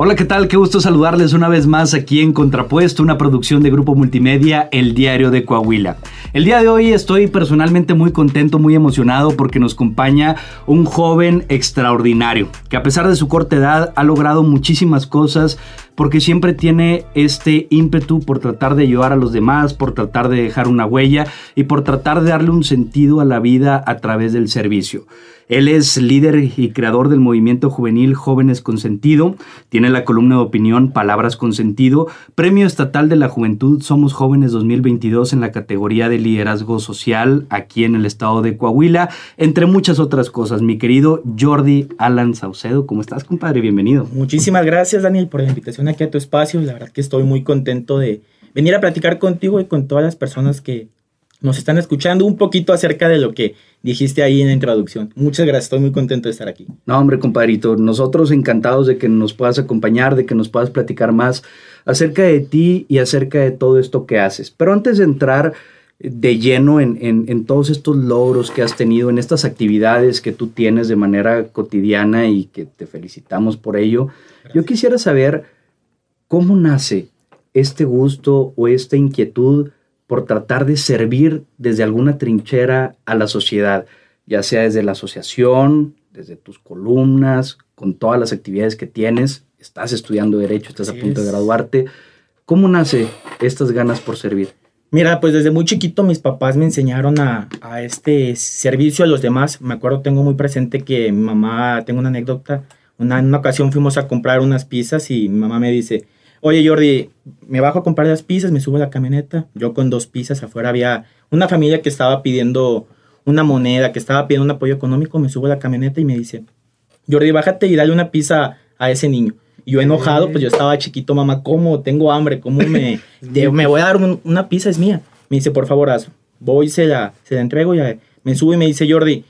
Hola, ¿qué tal? Qué gusto saludarles una vez más aquí en Contrapuesto, una producción de Grupo Multimedia, El Diario de Coahuila. El día de hoy estoy personalmente muy contento, muy emocionado porque nos acompaña un joven extraordinario, que a pesar de su corta edad ha logrado muchísimas cosas porque siempre tiene este ímpetu por tratar de ayudar a los demás, por tratar de dejar una huella y por tratar de darle un sentido a la vida a través del servicio. Él es líder y creador del movimiento juvenil Jóvenes con Sentido. Tiene la columna de opinión Palabras con Sentido. Premio Estatal de la Juventud Somos Jóvenes 2022 en la categoría de liderazgo social aquí en el estado de Coahuila, entre muchas otras cosas. Mi querido Jordi Alan Saucedo, ¿cómo estás, compadre? Bienvenido. Muchísimas gracias, Daniel, por la invitación aquí a tu espacio. La verdad que estoy muy contento de venir a platicar contigo y con todas las personas que nos están escuchando un poquito acerca de lo que dijiste ahí en la introducción. Muchas gracias, estoy muy contento de estar aquí. No, hombre, compadrito, nosotros encantados de que nos puedas acompañar, de que nos puedas platicar más acerca de ti y acerca de todo esto que haces. Pero antes de entrar de lleno en, en, todos estos logros que has tenido, en estas actividades que tú tienes de manera cotidiana y que te felicitamos por ello, yo quisiera saber cómo nace este gusto o esta inquietud por tratar de servir desde alguna trinchera a la sociedad, ya sea desde la asociación, desde tus columnas, con todas las actividades que tienes, estás estudiando derecho, estás a punto de graduarte. ¿Cómo nace estas ganas por servir? Mira, pues desde muy chiquito mis papás me enseñaron a, a, este servicio a los demás. Me acuerdo, tengo muy presente que mi mamá, tengo una anécdota, una, en una ocasión fuimos a comprar unas pizzas y mi mamá me dice, Oye, Jordi, me bajo a comprar las pizzas, me subo a la camioneta. Yo con dos pizzas afuera había una familia que estaba pidiendo una moneda, que estaba pidiendo un apoyo económico. Me subo a la camioneta y me dice, Jordi, bájate y dale una pizza a ese niño. Y yo enojado, pues yo estaba chiquito, mamá, ¿cómo? Tengo hambre, ¿cómo me, me voy a dar una pizza? Es mía. Me dice, por favor, haz. Voy, se la, se la entrego y me subo y me dice, Jordi,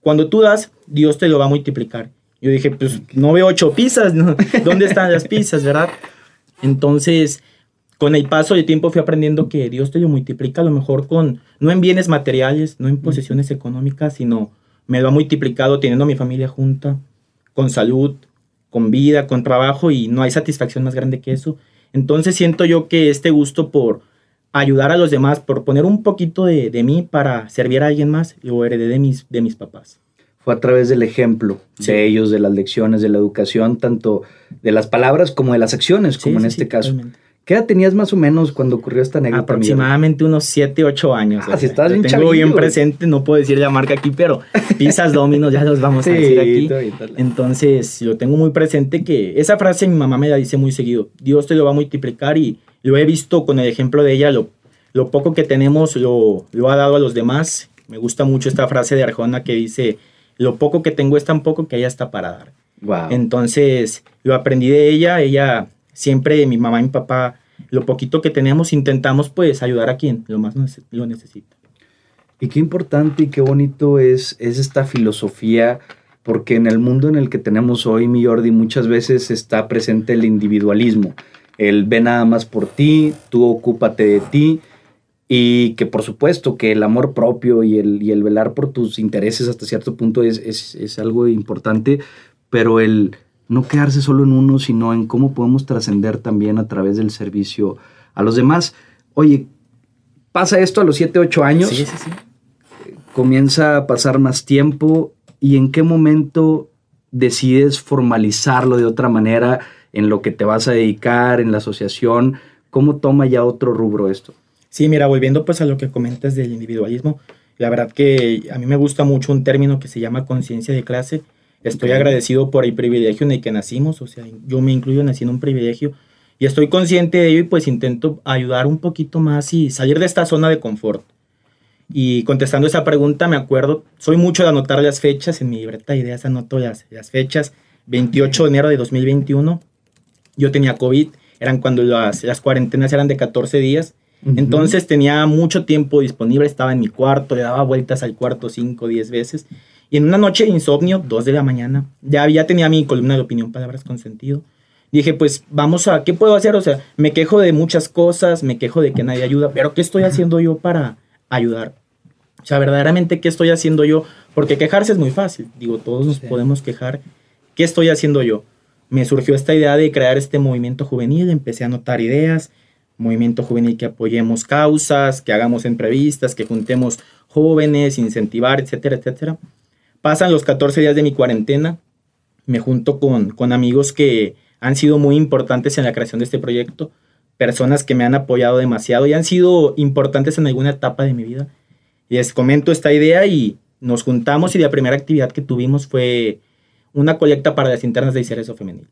cuando tú das, Dios te lo va a multiplicar. Yo dije, pues no veo ocho pizzas, ¿dónde están las pizzas, verdad? Entonces, con el paso del tiempo fui aprendiendo que Dios te lo multiplica a lo mejor con, no en bienes materiales, no en posesiones económicas, sino me lo ha multiplicado teniendo a mi familia junta, con salud, con vida, con trabajo y no hay satisfacción más grande que eso. Entonces siento yo que este gusto por ayudar a los demás, por poner un poquito de, de mí para servir a alguien más, lo heredé de mis, de mis papás fue a través del ejemplo de ellos, de las lecciones, de la educación, tanto de las palabras como de las acciones, como en este caso. ¿Qué edad tenías más o menos cuando ocurrió esta anécdota? Aproximadamente unos 7, 8 años. Ah, si estás bien Tengo bien presente, no puedo decir la marca aquí, pero pizzas dominos ya los vamos a decir aquí. Entonces, lo tengo muy presente que esa frase mi mamá me la dice muy seguido. Dios te lo va a multiplicar y lo he visto con el ejemplo de ella, lo, lo poco que tenemos lo, lo ha dado a los demás. Me gusta mucho esta frase de Arjona que dice, lo poco que tengo es tan poco que ella está para dar. Entonces, lo aprendí de ella, ella siempre, mi mamá y mi papá, lo poquito que tenemos, intentamos pues ayudar a quien lo más lo necesita. Y qué importante y qué bonito es, es esta filosofía, porque en el mundo en el que tenemos hoy, mi Jordi, muchas veces está presente el individualismo. El ve nada más por ti, tú ocúpate de ti, y que por supuesto que el amor propio y el, y el velar por tus intereses hasta cierto punto es, es, es, algo importante, pero el no quedarse solo en uno, sino en cómo podemos trascender también a través del servicio a los demás. Oye, pasa esto a los 7, 8 años. Sí, sí, sí. Comienza a pasar más tiempo y en qué momento decides formalizarlo de otra manera en lo que te vas a dedicar, en la asociación. ¿Cómo toma ya otro rubro esto? Sí, mira, volviendo pues a lo que comentas del individualismo, la verdad que a mí me gusta mucho un término que se llama conciencia de clase. Estoy agradecido por el privilegio en el que nacimos, o sea, yo me incluyo nací en un privilegio y estoy consciente de ello y pues intento ayudar un poquito más y salir de esta zona de confort. Y contestando esa pregunta, me acuerdo, soy mucho de anotar las fechas, en mi libreta de ideas anoto las, las fechas, 28 de enero de 2021, yo tenía COVID, eran cuando las, las cuarentenas eran de 14 días, entonces tenía mucho tiempo disponible, estaba en mi cuarto, le daba vueltas al cuarto 5, 10 veces. Y en una noche de insomnio, 2 de la mañana, ya, ya tenía mi columna de opinión, palabras con sentido. Dije, pues vamos a, ¿qué puedo hacer? O sea, me quejo de muchas cosas, me quejo de que nadie ayuda, pero ¿qué estoy haciendo yo para ayudar? O sea, verdaderamente, ¿qué estoy haciendo yo? Porque quejarse es muy fácil. Digo, todos nos podemos quejar. ¿Qué estoy haciendo yo? me surgió esta idea de crear este movimiento juvenil, empecé a anotar ideas, movimiento juvenil que apoyemos causas, que hagamos entrevistas, que juntemos jóvenes, incentivar, etcétera, etcétera. Pasan los 14 días de mi cuarentena, me junto con, con amigos que han sido muy importantes en la creación de este proyecto, personas que me han apoyado demasiado y han sido importantes en alguna etapa de mi vida. Les comento esta idea y nos juntamos y la primera actividad que tuvimos fue una colecta para las internas de Icerezo Femenil.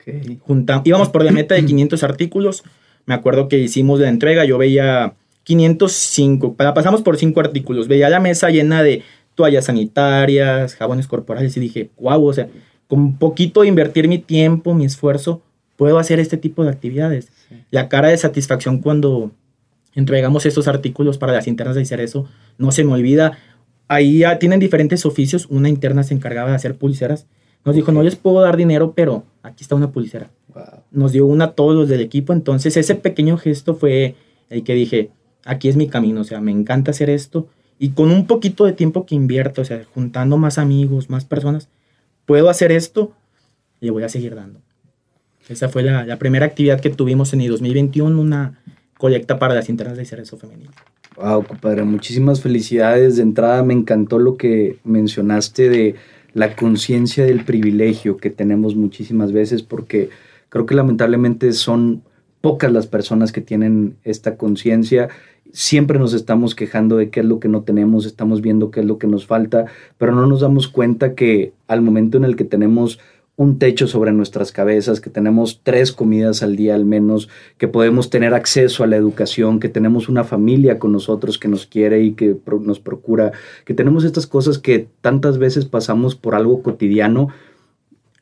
Okay. íbamos por la meta de 500 artículos. Me acuerdo que hicimos la entrega, yo veía 505, pasamos por 5 artículos, veía la mesa llena de toallas sanitarias, jabones corporales y dije, wow, o sea, con un poquito de invertir mi tiempo, mi esfuerzo, puedo hacer este tipo de actividades. La cara de satisfacción cuando entregamos estos artículos para las internas de Icerezo no se me olvida ahí ya tienen diferentes oficios. Una interna se encargaba de hacer pulseras. Nos dijo, no les puedo dar dinero, pero aquí está una pulsera. Nos dio una a todos los del equipo. Entonces ese pequeño gesto fue el que dije, aquí es mi camino. O sea, me encanta hacer esto. Y con un poquito de tiempo que invierto, o sea, juntando más amigos, más personas, puedo hacer esto y le voy a seguir dando. Esa fue la, la primera actividad que tuvimos en el 2021, una colecta para las internas de cerezo femenino. Wow, compadre, muchísimas felicidades. De entrada me encantó lo que mencionaste de la conciencia del privilegio que tenemos muchísimas veces porque creo que lamentablemente son pocas las personas que tienen esta conciencia. Siempre nos estamos quejando de qué es lo que no tenemos, estamos viendo qué es lo que nos falta, pero no nos damos cuenta que al momento en el que tenemos un techo sobre nuestras cabezas, que tenemos tres comidas al día al menos, que podemos tener acceso a la educación, que tenemos una familia con nosotros que nos quiere y que nos procura, que tenemos estas cosas que tantas veces pasamos por algo cotidiano,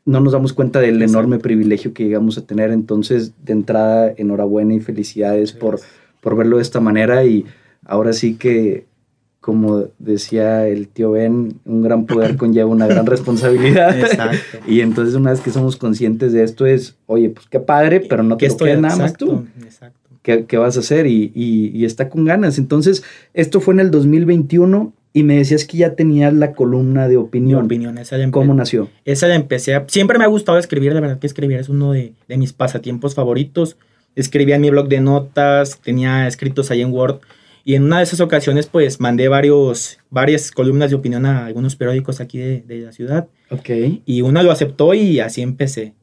no nos damos cuenta del enorme privilegio que llegamos a tener. Entonces, de entrada, enhorabuena y felicidades por, por verlo de esta manera y ahora sí que como decía el tío Ben, un gran poder conlleva una gran responsabilidad. Exacto. y entonces una vez que somos conscientes de esto es, oye, pues qué padre, pero no te lo nada más tú. Exacto. ¿Qué, vas a hacer? Y, y, está con ganas. Entonces, esto fue en el 2021 y me decías que ya tenías la columna de opinión. opinión, esa ¿Cómo nació? Esa la empecé. siempre me ha gustado escribir, de verdad que escribir es uno de, de mis pasatiempos favoritos. Escribía en mi blog de notas, tenía escritos ahí en Word y en una de esas ocasiones, pues mandé varios, varias columnas de opinión a algunos periódicos aquí de, de la ciudad. Ok. Y una lo aceptó y así empecé.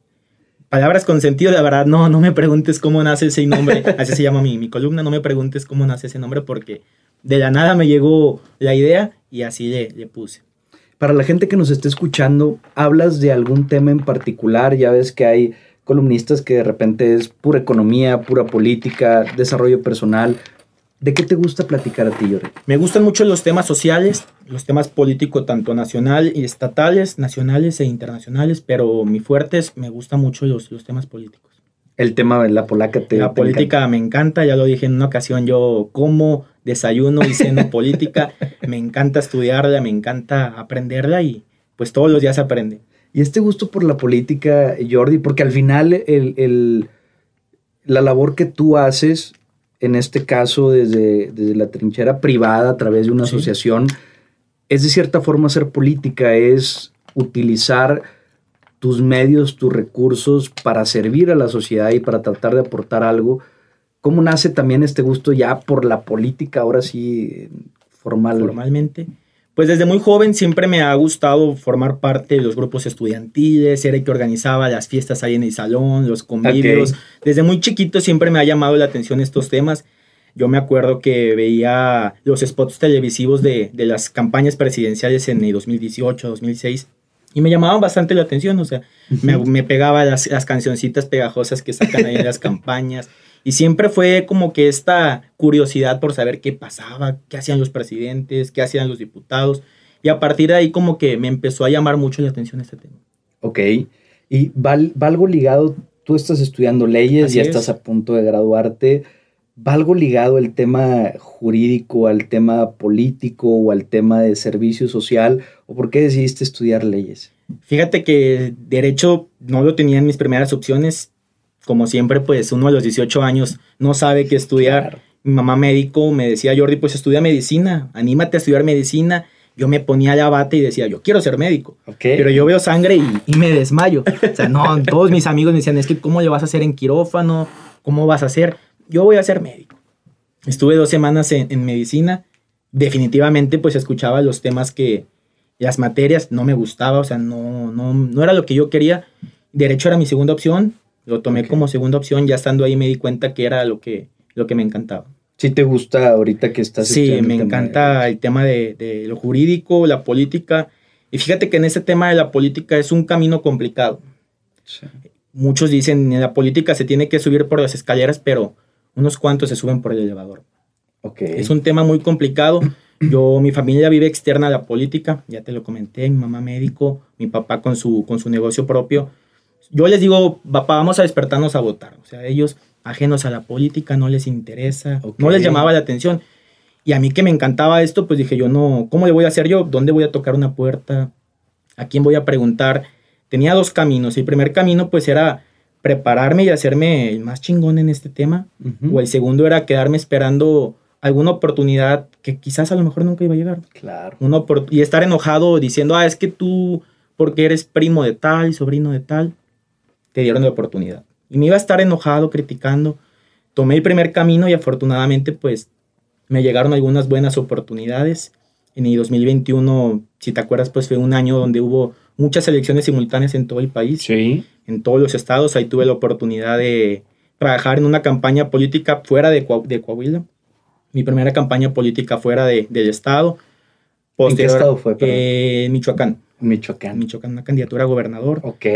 Palabras con sentido, de verdad, no, no me preguntes cómo nace ese nombre. Así se llama mi, mi columna, no me preguntes cómo nace ese nombre porque de la nada me llegó la idea y así le, le puse. Para la gente que nos esté escuchando, ¿hablas de algún tema en particular? Ya ves que hay columnistas que de repente es pura economía, pura política, desarrollo personal. ¿De qué te gusta platicar a ti, Jorge? Me gustan mucho los temas sociales, los temas políticos, tanto nacional y estatales, nacionales e internacionales, pero mi fuerte es, me gustan mucho los, los temas políticos. El tema de la polaca te La política me encanta, ya lo dije en una ocasión, yo como, desayuno y ceno política, me encanta estudiarla, me encanta aprenderla y pues todos los días se aprende. Y este gusto por la política, Jordi, porque al final el, el, la labor que tú haces en este caso desde, desde la trinchera privada a través de una asociación, es de cierta forma ser política, es utilizar tus medios, tus recursos para servir a la sociedad y para tratar de aportar algo. ¿Cómo nace también este gusto ya por la política, ahora sí, formal? Formalmente. Pues desde muy joven siempre me ha gustado formar parte de los grupos estudiantiles, era el que organizaba las fiestas ahí en el salón, los convivios. Desde muy chiquito siempre me ha llamado la atención estos temas. Yo me acuerdo que veía los spots televisivos de, las campañas presidenciales en el 2018, 2006 y me llamaban bastante la atención, o sea, me, me pegaba las, las cancioncitas pegajosas que sacan ahí en las campañas. Y siempre fue como que esta curiosidad por saber qué pasaba, qué hacían los presidentes, qué hacían los diputados. Y a partir de ahí como que me empezó a llamar mucho la atención este tema. Ok. Y va, algo ligado, tú estás estudiando leyes, y ya estás a punto de graduarte. ¿Va algo ligado el tema jurídico, al tema político o al tema de servicio social? ¿O por qué decidiste estudiar leyes? Fíjate que derecho no lo tenía en mis primeras opciones como siempre, pues uno a los 18 años no sabe qué estudiar. Mi mamá médico me decía, Jordi, pues estudia medicina, anímate a estudiar medicina. yo me ponía la bata y decía, yo quiero ser médico. Pero yo veo sangre y, y me desmayo. O sea, no, todos mis amigos me decían, es que ¿cómo le vas a hacer en quirófano? ¿Cómo vas a hacer? Yo voy a ser médico. Estuve dos semanas en, en medicina. Definitivamente, pues escuchaba los temas que, las materias, no me gustaba, o sea, no, no, no era lo que yo quería. Derecho era mi segunda opción. Lo tomé como segunda opción. Ya estando ahí me di cuenta que era lo que, lo que me encantaba. ¿Sí te gusta ahorita que estás Sí, me el encanta de- el tema de, de lo jurídico, la política. Y fíjate que en ese tema de la política es un camino complicado. Sí. Muchos dicen en la política se tiene que subir por las escaleras, pero unos cuantos se suben por el elevador. Ok. Es un tema muy complicado. Yo, mi familia vive externa a la política, ya te lo comenté, mi mamá médico, mi papá con su, con su negocio propio. Yo les digo, papá, vamos a despertarnos a votar. O sea, ellos ajenos a la política, no les interesa, Ok. no les llamaba la atención. Y a mí que me encantaba esto, pues dije yo, no, ¿cómo le voy a hacer yo? ¿Dónde voy a tocar una puerta? ¿A quién voy a preguntar? Tenía dos caminos. El primer camino pues era prepararme y hacerme el más chingón en este tema. Ujú. O el segundo era quedarme esperando alguna oportunidad que quizás a lo mejor nunca iba a llegar. Claro. Y estar enojado diciendo, ah, es que tú, porque eres primo de tal, sobrino de tal, te dieron la oportunidad. Y me iba a estar enojado, criticando. Tomé el primer camino y afortunadamente pues me llegaron algunas buenas oportunidades. En el 2021, si te acuerdas, pues fue un año donde hubo muchas elecciones simultáneas en todo el país Sí. en todos los estados. Ahí tuve la oportunidad de trabajar en una campaña política fuera de, Coa- de Coahuila. Mi primera campaña política fuera de- del estado. ¿En qué estado fue? Eh, Michoacán. Michoacán. Michoacán, una candidatura a gobernador. Ok.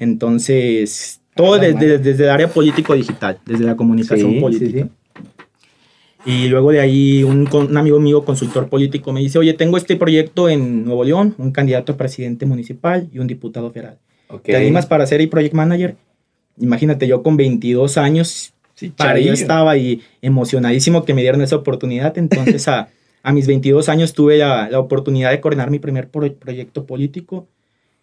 Entonces, todo desde, desde el área político-digital, desde la comunicación Sí, política. sí, sí. Y luego de ahí un, un amigo mío, consultor político, me dice, oye, tengo este proyecto en Nuevo León, un candidato a presidente municipal y un diputado federal. Ok. ¿Te animas para ser el project manager? Imagínate, yo con 22 años, Sí, para chavillo. estaba ahí emocionadísimo que me dieron esa oportunidad. Entonces, a, a mis 22 años tuve la, la oportunidad de coordinar mi primer pro- proyecto político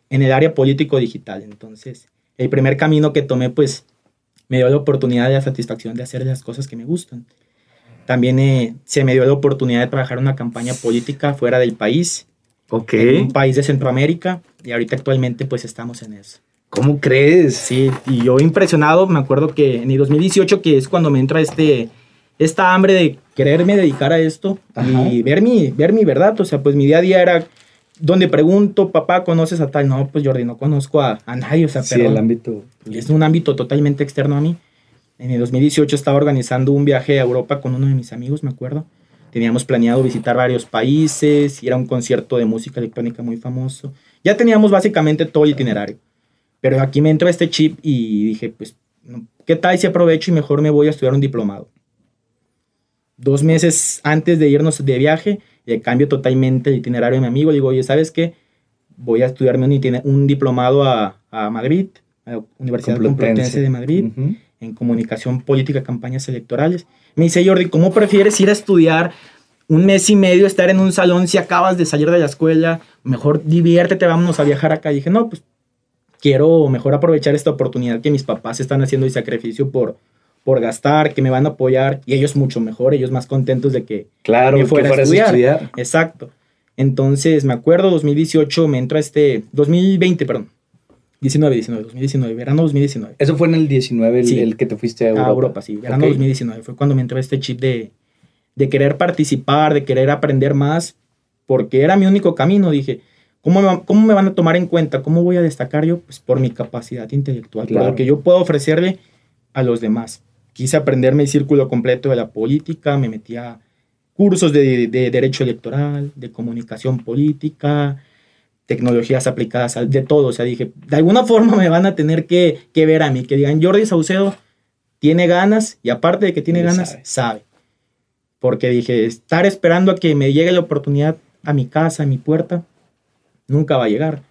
en el área político-digital. Entonces, el primer camino que tomé, pues, me dio la oportunidad y la satisfacción de hacer las cosas que me gustan. También eh, se me dio la oportunidad de trabajar una campaña política fuera del país, Ok. en un país de Centroamérica, y ahorita actualmente pues estamos en eso. ¿Cómo crees? Sí, y yo impresionado, me acuerdo que en el 2018, que es cuando me entra este, esta hambre de quererme dedicar a esto Ajá. y ver mi, ver mi verdad, o sea, pues mi día a día era donde pregunto, papá, ¿conoces a tal? No, pues Jordi, no conozco a, a nadie, o sea, Sí, perdón. el ámbito. Es un ámbito totalmente externo a mí. En el 2018 estaba organizando un viaje a Europa con uno de mis amigos, me acuerdo. Teníamos planeado visitar varios países, ir a un concierto de música electrónica muy famoso. Ya teníamos básicamente todo el itinerario. Pero aquí me entró este chip y dije, pues, ¿qué tal si aprovecho y mejor me voy a estudiar un diplomado? Dos meses antes de irnos de viaje, le cambio totalmente el itinerario de mi amigo. Le digo, oye, ¿sabes qué? Voy a estudiarme un, un diplomado a, a Madrid, a la Universidad Complutense. Complutense de Madrid Ujú. En comunicación política, campañas electorales. Me dice Jordi, ¿cómo prefieres ir a estudiar un mes y medio, estar en un salón si acabas de salir de la escuela? Mejor diviértete, vámonos a viajar acá. Y dije, no, pues quiero mejor aprovechar esta oportunidad que mis papás están haciendo el sacrificio por, por gastar, que me van a apoyar y ellos mucho mejor, ellos más contentos de que Claro, me que fuera a fueras estudiar. Exacto. Entonces, me acuerdo, 2018 me entra este, 2020, perdón. 19, 19, 2019, verano 2019. Eso fue en el 19, el, Sí. el que te fuiste a A Europa. Europa, sí. Verano Ok. 2019 fue cuando me entró este chip de, de querer participar, de querer aprender más, porque era mi único camino. Dije, ¿cómo me, cómo me van a tomar en cuenta? ¿Cómo voy a destacar yo? Pues por mi capacidad intelectual, por Claro. lo que yo puedo ofrecerle a los demás. Quise aprenderme el círculo completo de la política, me metí a cursos de, de derecho electoral, de comunicación política, tecnologías aplicadas, de todo. O sea, dije, de alguna forma me van a tener que, que ver a mí, que digan, Jordi Saucedo tiene ganas y aparte de que tiene ganas, sabe. sabe. Porque dije, estar esperando a que me llegue la oportunidad a mi casa, a mi puerta, nunca va a llegar.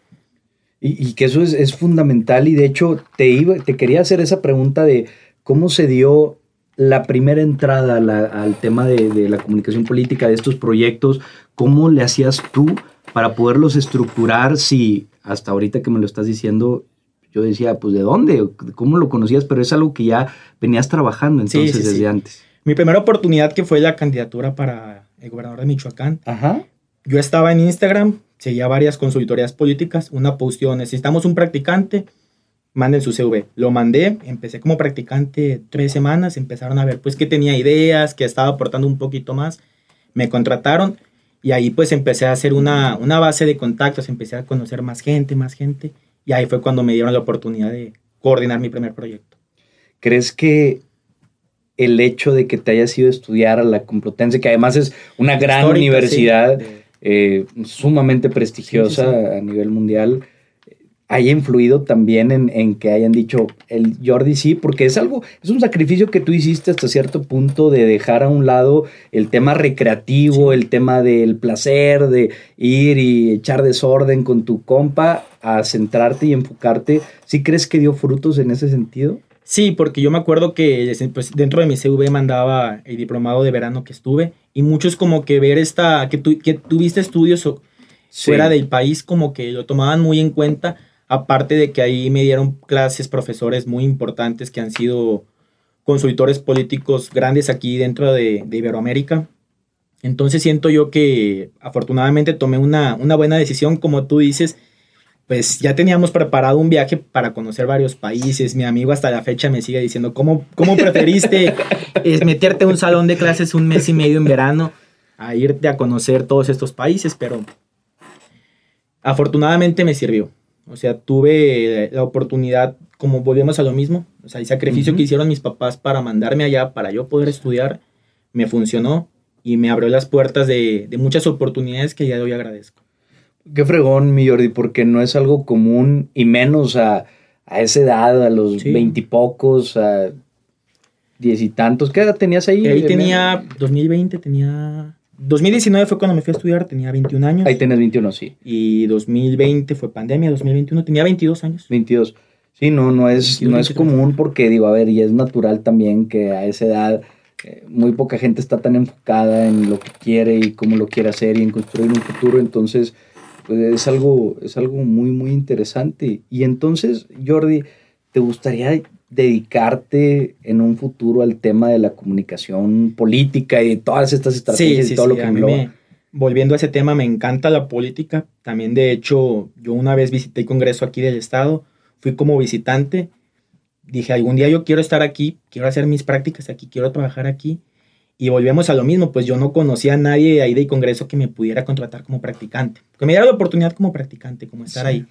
Y, y que eso es, es fundamental y de hecho te, iba, te quería hacer esa pregunta de cómo se dio la primera entrada la- al tema de, de la comunicación política, de estos proyectos, ¿cómo le hacías tú para poderlos estructurar si hasta ahorita que me lo estás diciendo, yo decía, pues de dónde, cómo lo conocías, pero es algo que ya venías trabajando Sí, entonces sí, sí. desde antes. Mi primera oportunidad que fue la candidatura para el gobernador de Michoacán, Ajá. yo estaba en Instagram, seguía varias consultorías políticas, una posteó, necesitamos un practicante, manden su CV. Lo mandé, empecé como practicante tres semanas, empezaron a ver pues que tenía ideas, que estaba aportando un poquito más, me contrataron y ahí pues empecé a hacer una, una base de contactos, empecé a conocer más gente, más gente y ahí fue cuando me dieron la oportunidad de coordinar mi primer proyecto. ¿Crees que el hecho de que te hayas ido a estudiar a la Complutense, que además es una gran universidad eh, sumamente prestigiosa a nivel mundial, haya influido también en, que hayan dicho el Jordi sí, porque es algo, es un sacrificio que tú hiciste hasta cierto punto de dejar a un lado el tema recreativo, el tema del placer, de ir y echar desorden con tu compa, a centrarte y enfocarte. ¿Sí crees que dio frutos en ese sentido? Sí, porque yo me acuerdo que pues, dentro de mi CV mandaba el diplomado de verano que estuve y muchos como que ver esta, que, tu, que tuviste estudios fuera del país como que lo tomaban muy en cuenta, aparte de que ahí me dieron clases profesores muy importantes que han sido consultores políticos grandes aquí dentro de, Iberoamérica. Entonces siento yo que afortunadamente tomé una, una buena decisión, como tú dices, pues ya teníamos preparado un viaje para conocer varios países. Mi amigo hasta la fecha me sigue diciendo, ¿cómo, cómo preferiste es meterte en un salón de clases un mes y medio en verano a irte a conocer todos estos países? Pero afortunadamente me sirvió. O sea, tuve la oportunidad, como volvemos a lo mismo, o sea, el sacrificio que hicieron mis papás para mandarme allá, para yo poder estudiar, me funcionó y me abrió las puertas de, de muchas oportunidades que ya de hoy agradezco. Qué fregón, mi Jordi, porque no es algo común y menos a, esa edad, a los veintipocos, a diez y tantos. ¿Qué edad tenías ahí? Ahí tenía, 2020 tenía... 2019 fue cuando me fui a estudiar, tenía 21 años. Ahí tenés 21, sí. Y 2020 fue pandemia, 2021 tenía 22 años. 22. Sí, no, no es, no es común porque, digo, a ver, y es natural también que a esa edad eh, muy poca gente está tan enfocada en lo que quiere y cómo lo quiere hacer y en construir un futuro. Entonces, pues es algo, es algo muy, muy interesante. Y entonces, Jordi, ¿te gustaría dedicarte en un futuro al tema de la comunicación política y todas estas estrategias y todo lo que me Volviendo a ese tema, me encanta la política. También, de hecho, yo una vez visité el Congreso aquí del Estado, fui como visitante. Dije, algún día yo quiero estar aquí, quiero hacer mis prácticas aquí, quiero trabajar aquí. Y volvemos a lo mismo, pues yo no conocía a nadie ahí del Congreso que me pudiera contratar como practicante, que me diera la oportunidad como practicante, como estar ahí.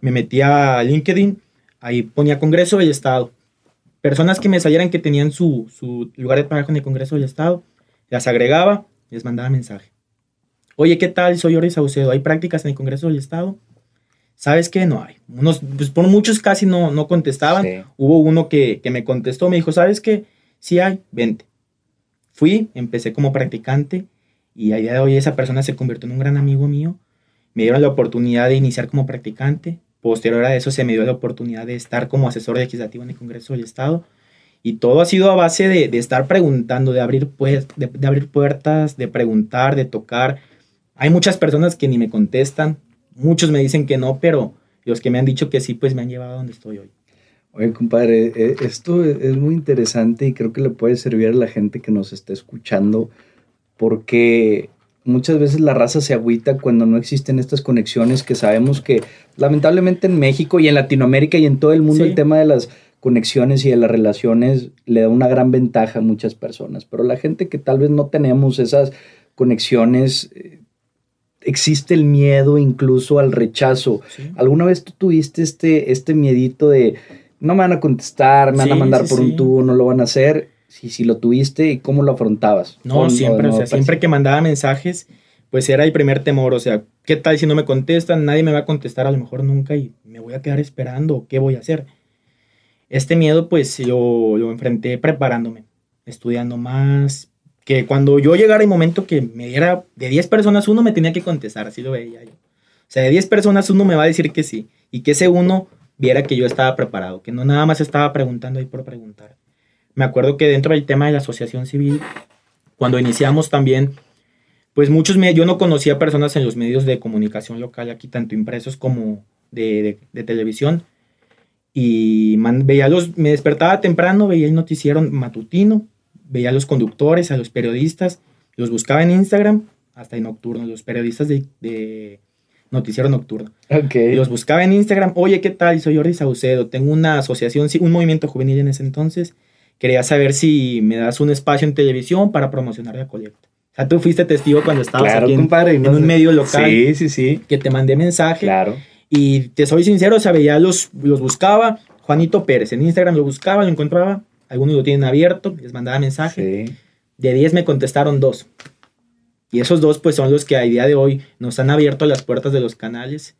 Me metía a LinkedIn, ahí ponía Congreso del Estado. Personas que me salieran que tenían su, su lugar de trabajo en el Congreso del Estado, las agregaba, les mandaba mensaje. Oye, ¿qué tal? Soy Ori Saucedo. ¿Hay prácticas en el Congreso del Estado? ¿Sabes qué? No hay. Unos, pues por muchos casi no, no contestaban. Hubo uno que, que, me contestó, me dijo, ¿sabes qué? Sí hay, vente. Fui, empecé como practicante y a día de hoy esa persona se convirtió en un gran amigo mío. Me dieron la oportunidad de iniciar como practicante. Posterior a eso se me dio la oportunidad de estar como asesor legislativo en el Congreso del Estado. Y todo ha sido a base de, de estar preguntando, de abrir, pues, de, de abrir puertas, de preguntar, de tocar. Hay muchas personas que ni me contestan, muchos me dicen que no, pero los que me han dicho que sí, pues me han llevado a donde estoy hoy. Oye, compadre, eh, esto es muy interesante y creo que le puede servir a la gente que nos está escuchando porque muchas veces la raza se agüita cuando no existen estas conexiones que sabemos que lamentablemente en México y en Latinoamérica y en todo el mundo el tema de las conexiones y de las relaciones le da una gran ventaja a muchas personas, pero la gente que tal vez no tenemos esas conexiones, eh, existe el miedo incluso al rechazo. ¿Alguna vez tú tuviste este, este miedito de no me van a contestar, me van a mandar por un tubo, no lo van a hacer. Si, si lo tuviste, ¿y cómo lo afrontabas? No, siempre, o sea, siempre que mandaba mensajes, pues era el primer temor, o sea, ¿qué tal si no me contestan? Nadie me va a contestar a lo mejor nunca y me voy a quedar esperando, ¿qué voy a hacer? Este miedo, pues yo lo enfrenté preparándome, estudiando más, que cuando yo llegara el momento que me diera de 10 personas, uno me tenía que contestar, así lo veía yo. O sea, de 10 personas, uno me va a decir que sí, y que ese uno viera que yo estaba preparado, que no nada más estaba preguntando ahí por preguntar. Me acuerdo que dentro del tema de la asociación civil, cuando iniciamos también, pues muchos, yo no conocía personas en los medios de comunicación local aquí, tanto impresos como de, televisión, y veía los, me despertaba temprano, veía el noticiero matutino, veía a los conductores, a los periodistas, los buscaba en Instagram hasta en nocturno, los periodistas de, de noticiero nocturno. Ok. Los buscaba en Instagram, oye, ¿qué tal? Soy Jordi Saucedo, tengo una asociación, un movimiento juvenil en ese entonces. Quería saber si me das un espacio en televisión para promocionar la colecta. O sea, tú fuiste testigo cuando estabas Claro, aquí en, compadre, en no un sé. medio local Sí, sí, sí. que te mandé mensaje. Claro. Y te soy sincero, o sea, ya los, los buscaba. Juanito Pérez, en Instagram lo buscaba, lo encontraba. Algunos lo tienen abierto, les mandaba mensaje. Sí. De 10 me contestaron dos. Y esos dos, pues, son los que a día de hoy nos han abierto las puertas de los canales.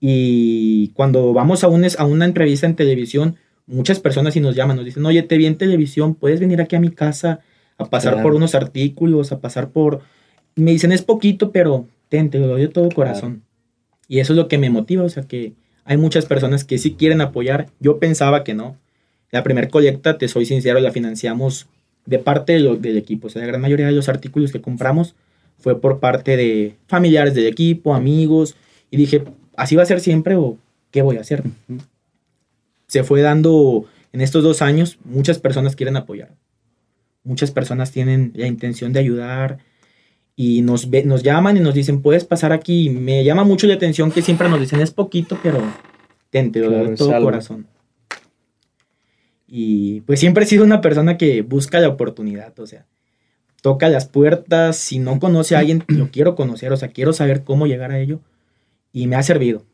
Y cuando vamos a, un, a una entrevista en televisión, muchas personas sí nos llaman, nos dicen, oye, te vi en televisión, puedes venir aquí a mi casa a pasar Claro. por unos artículos, a pasar por... Me dicen, es poquito, pero ten, te lo doy de todo corazón. Y eso es lo que me motiva, o sea, que hay muchas personas que sí quieren apoyar. Yo pensaba que no. La primer colecta, te soy sincero, la financiamos de parte de lo- del equipo. O sea, la gran mayoría de los artículos que compramos fue por parte de familiares del equipo, amigos. Y dije, ¿así va a ser siempre o qué voy a hacer? Se fue dando en estos dos años, muchas personas quieren apoyar. Muchas personas tienen la intención de ayudar y nos, ve- nos llaman y nos dicen, puedes pasar aquí. Me llama mucho la atención que siempre nos dicen, es poquito, pero ten, te lo doy Claro, de todo corazón. Y pues siempre he sido una persona que busca la oportunidad, o sea, toca las puertas, si no conoce a alguien, lo quiero conocer, o sea, quiero saber cómo llegar a ello. Y me ha servido,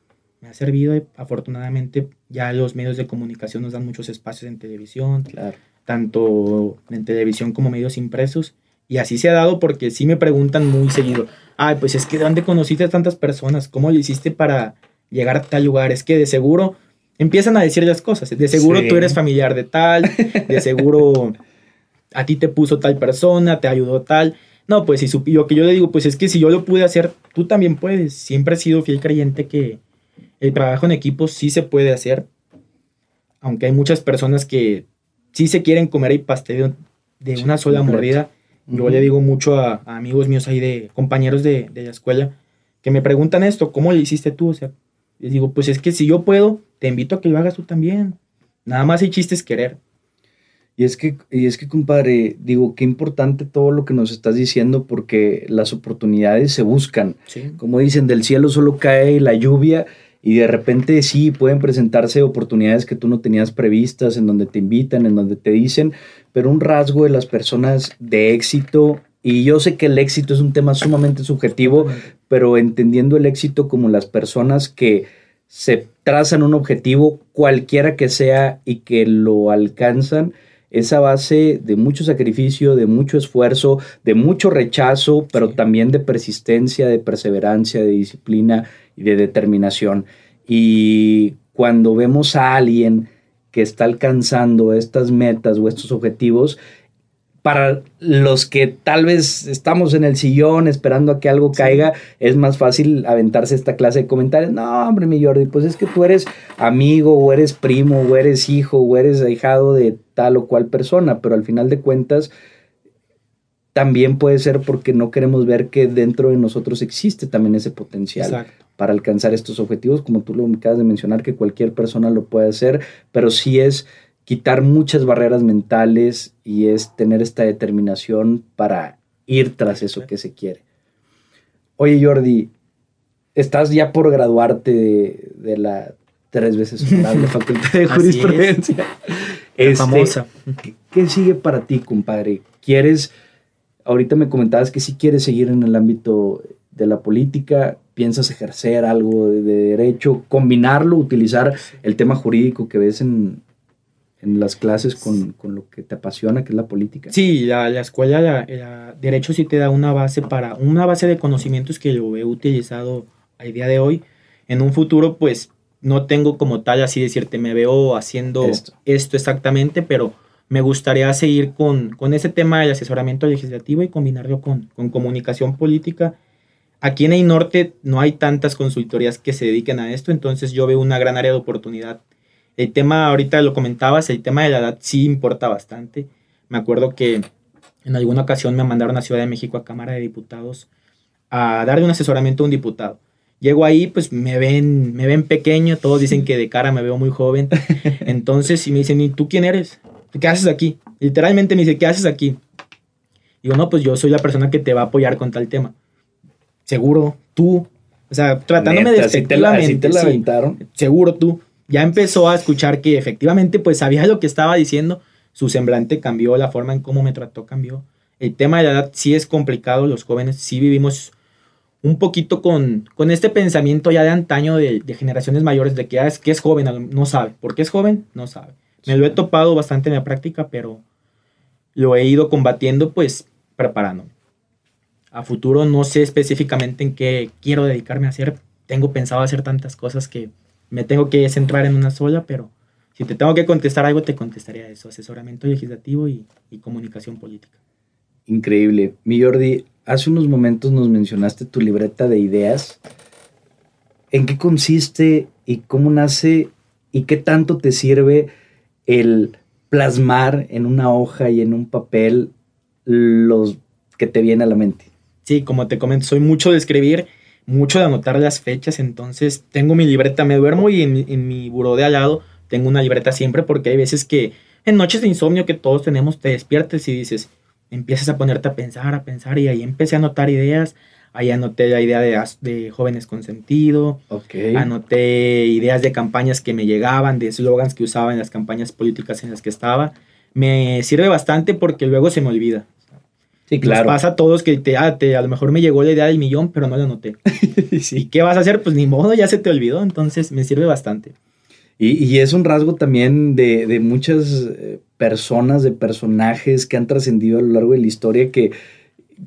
me ha servido, y afortunadamente ya los medios de comunicación nos dan muchos espacios en televisión, Claro. tanto en televisión como medios impresos. Y así se ha dado porque sí me preguntan muy seguido, ay, pues es que ¿de dónde conociste a tantas personas? ¿Cómo le hiciste para llegar a tal lugar? Es que de seguro empiezan a decir las cosas. De seguro Sí. tú eres familiar de tal, de seguro a ti te puso tal persona, te ayudó tal. No, pues si yo que yo le digo, pues es que si yo lo pude hacer, tú también puedes. Siempre he sido fiel creyente que el trabajo en equipo sí se puede hacer. Aunque hay muchas personas que sí se quieren comer el pastel de Sí, una sola completo. mordida. Yo le digo mucho a, a amigos míos ahí de compañeros de, de la escuela que me preguntan esto, ¿cómo le hiciste tú? O sea, les digo, pues es que si yo puedo, te invito a que lo hagas tú también. Nada más el chiste es querer. Y es que, y es que, compadre, digo, qué importante todo lo que nos estás diciendo porque las oportunidades se buscan. Sí. Como dicen, del cielo solo cae la lluvia y de repente sí pueden presentarse oportunidades que tú no tenías previstas, en donde te invitan, en donde te dicen, pero un rasgo de las personas de éxito, y yo sé que el éxito es un tema sumamente subjetivo, pero entendiendo el éxito como las personas que se trazan un objetivo, cualquiera que sea, y que lo alcanzan, esa base de mucho sacrificio, de mucho esfuerzo, de mucho rechazo, pero Sí. también de persistencia, de perseverancia, de disciplina y de determinación. Y cuando vemos a alguien que está alcanzando estas metas o estos objetivos, para los que tal vez estamos en el sillón esperando a que algo caiga, es más fácil aventarse esta clase de comentarios. No, hombre, mi Jordi, pues es que tú eres amigo, o eres primo, o eres hijo, o eres ahijado de tal o cual persona, pero al final de cuentas también puede ser porque no queremos ver que dentro de nosotros existe también ese potencial Exacto. para alcanzar estos objetivos, como tú lo acabas de mencionar, que cualquier persona lo puede hacer, pero sí es quitar muchas barreras mentales y es tener esta determinación para ir tras eso que se quiere. Oye Jordi, estás ya por graduarte de, de la tres veces honorable Facultad de Jurisprudencia. La Este, famosa. ¿qué, qué sigue para ti, compadre? ¿Quieres, ahorita me comentabas que sí quieres seguir en el ámbito de la política, piensas ejercer algo de derecho, combinarlo, utilizar el tema jurídico que ves en, en las clases con, con lo que te apasiona, que es la política? Sí, la, la escuela, la, la Derecho sí te da una base para, una base de conocimientos que yo he utilizado al día de hoy. En un futuro, pues, no tengo como tal así decirte, me veo haciendo Esto. esto, exactamente, pero me gustaría seguir con, con ese tema del asesoramiento legislativo y combinarlo con, con comunicación política. Aquí en el norte no hay tantas consultorías que se dediquen a esto, entonces yo veo una gran área de oportunidad. El tema, ahorita lo comentabas, el tema de la edad sí importa bastante. Me acuerdo que en alguna ocasión me mandaron a Ciudad de México a Cámara de Diputados a darle un asesoramiento a un diputado. Llego ahí, pues me ven, me ven pequeño, todos dicen que de cara me veo muy joven. Entonces, si me dicen, ¿y tú quién eres? ¿Qué haces aquí? Literalmente me dice, ¿qué haces aquí? Digo, no, pues yo soy la persona que te va a apoyar con tal tema. seguro, tú, o sea, tratándome de te la, aventaron. seguro tú, ya empezó a escuchar que efectivamente pues sabía lo que estaba diciendo, su semblante cambió, la forma en cómo me trató cambió. El tema de la edad sí es complicado, los jóvenes sí vivimos un poquito con, con este pensamiento ya de antaño de, generaciones mayores de que, ah, es, que es joven, no sabe. ¿Por qué es joven? No sabe. Me lo he topado bastante en la práctica, pero lo he ido combatiendo pues preparándome. A futuro no sé específicamente en qué quiero dedicarme a hacer. Tengo pensado hacer tantas cosas que me tengo que centrar en una sola, pero si te tengo que contestar algo, te contestaría eso, asesoramiento legislativo y, y comunicación política. Increíble. Mi Jordi, hace unos momentos nos mencionaste tu libreta de ideas. ¿En qué consiste y cómo nace y qué tanto te sirve el plasmar en una hoja y en un papel los que te viene a la mente? Sí, como te comento, soy mucho de escribir, mucho de anotar las fechas, entonces tengo mi libreta, me duermo y en, en mi buró de al lado tengo una libreta siempre porque hay veces que en noches de insomnio que todos tenemos te despiertes y dices, empiezas a ponerte a pensar, a pensar, y ahí empecé a anotar ideas. Ahí anoté la idea de, de jóvenes con sentido. Okay. Anoté ideas de campañas que me llegaban, de slogans que usaba en las campañas políticas en las que estaba. Me sirve bastante porque luego se me olvida. Sí, claro. Nos pasa a todos que te, ah, te, a lo mejor me llegó la idea del millón, pero no la anoté. sí. ¿Y qué vas a hacer? Pues ni modo, ya se te olvidó. Entonces me sirve bastante. Y, y es un rasgo también de, de muchas eh, personas, de personajes que han trascendido a lo largo de la historia que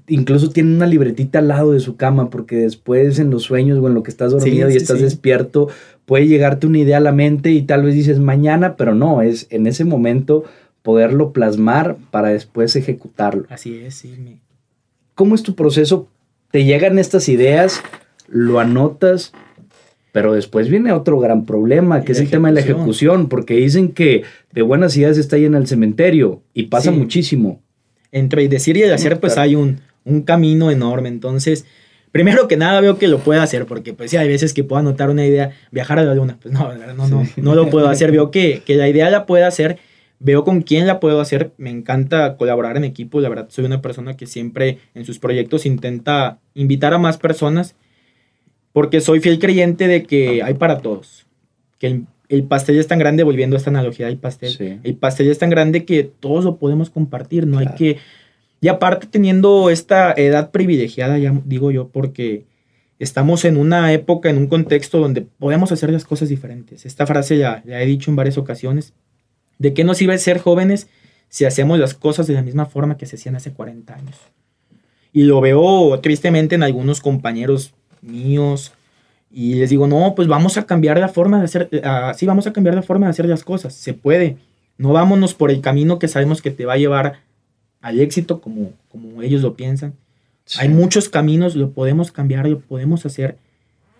incluso tienen una libretita al lado de su cama porque después en los sueños o en lo que estás dormido y estás despierto puede llegarte una idea a la mente y tal vez dices mañana, pero no, es en ese momento poderlo plasmar para después ejecutarlo. Así es, sí. ¿Cómo es tu proceso? ¿Te llegan estas ideas? ¿Lo anotas? Pero después viene otro gran problema, que es el tema de la ejecución, porque dicen que de buenas ideas está en el cementerio y pasa muchísimo. Entre decir y hacer, pues hay un, un camino enorme. Entonces, primero que nada veo que lo puedo hacer, porque pues sí, hay veces que puedo anotar una idea, viajar a la luna, pues no, no, no, no lo puedo hacer. Veo que, que la idea la puedo hacer, veo con quién la puedo hacer, me encanta colaborar en equipo, la verdad soy una persona que siempre en sus proyectos intenta invitar a más personas porque soy fiel creyente de que hay para todos. Que el, pastel es tan grande, volviendo a esta analogía del pastel, el pastel es tan grande que todos lo podemos compartir, no hay que... Y aparte teniendo esta edad privilegiada, ya digo yo, porque estamos en una época, en un contexto donde podemos hacer las cosas diferentes. Esta frase ya la he dicho en varias ocasiones. ¿De qué nos iba a ser jóvenes si hacemos las cosas de la misma forma que se hacían hace 40 años? Y lo veo tristemente en algunos compañeros míos y les digo, no, pues vamos a cambiar la forma de hacer, así vamos a cambiar la forma de hacer las cosas, se puede. No vámonos por el camino que sabemos que te va a llevar al éxito como, como ellos lo piensan. Hay muchos caminos, lo podemos cambiar, lo podemos hacer.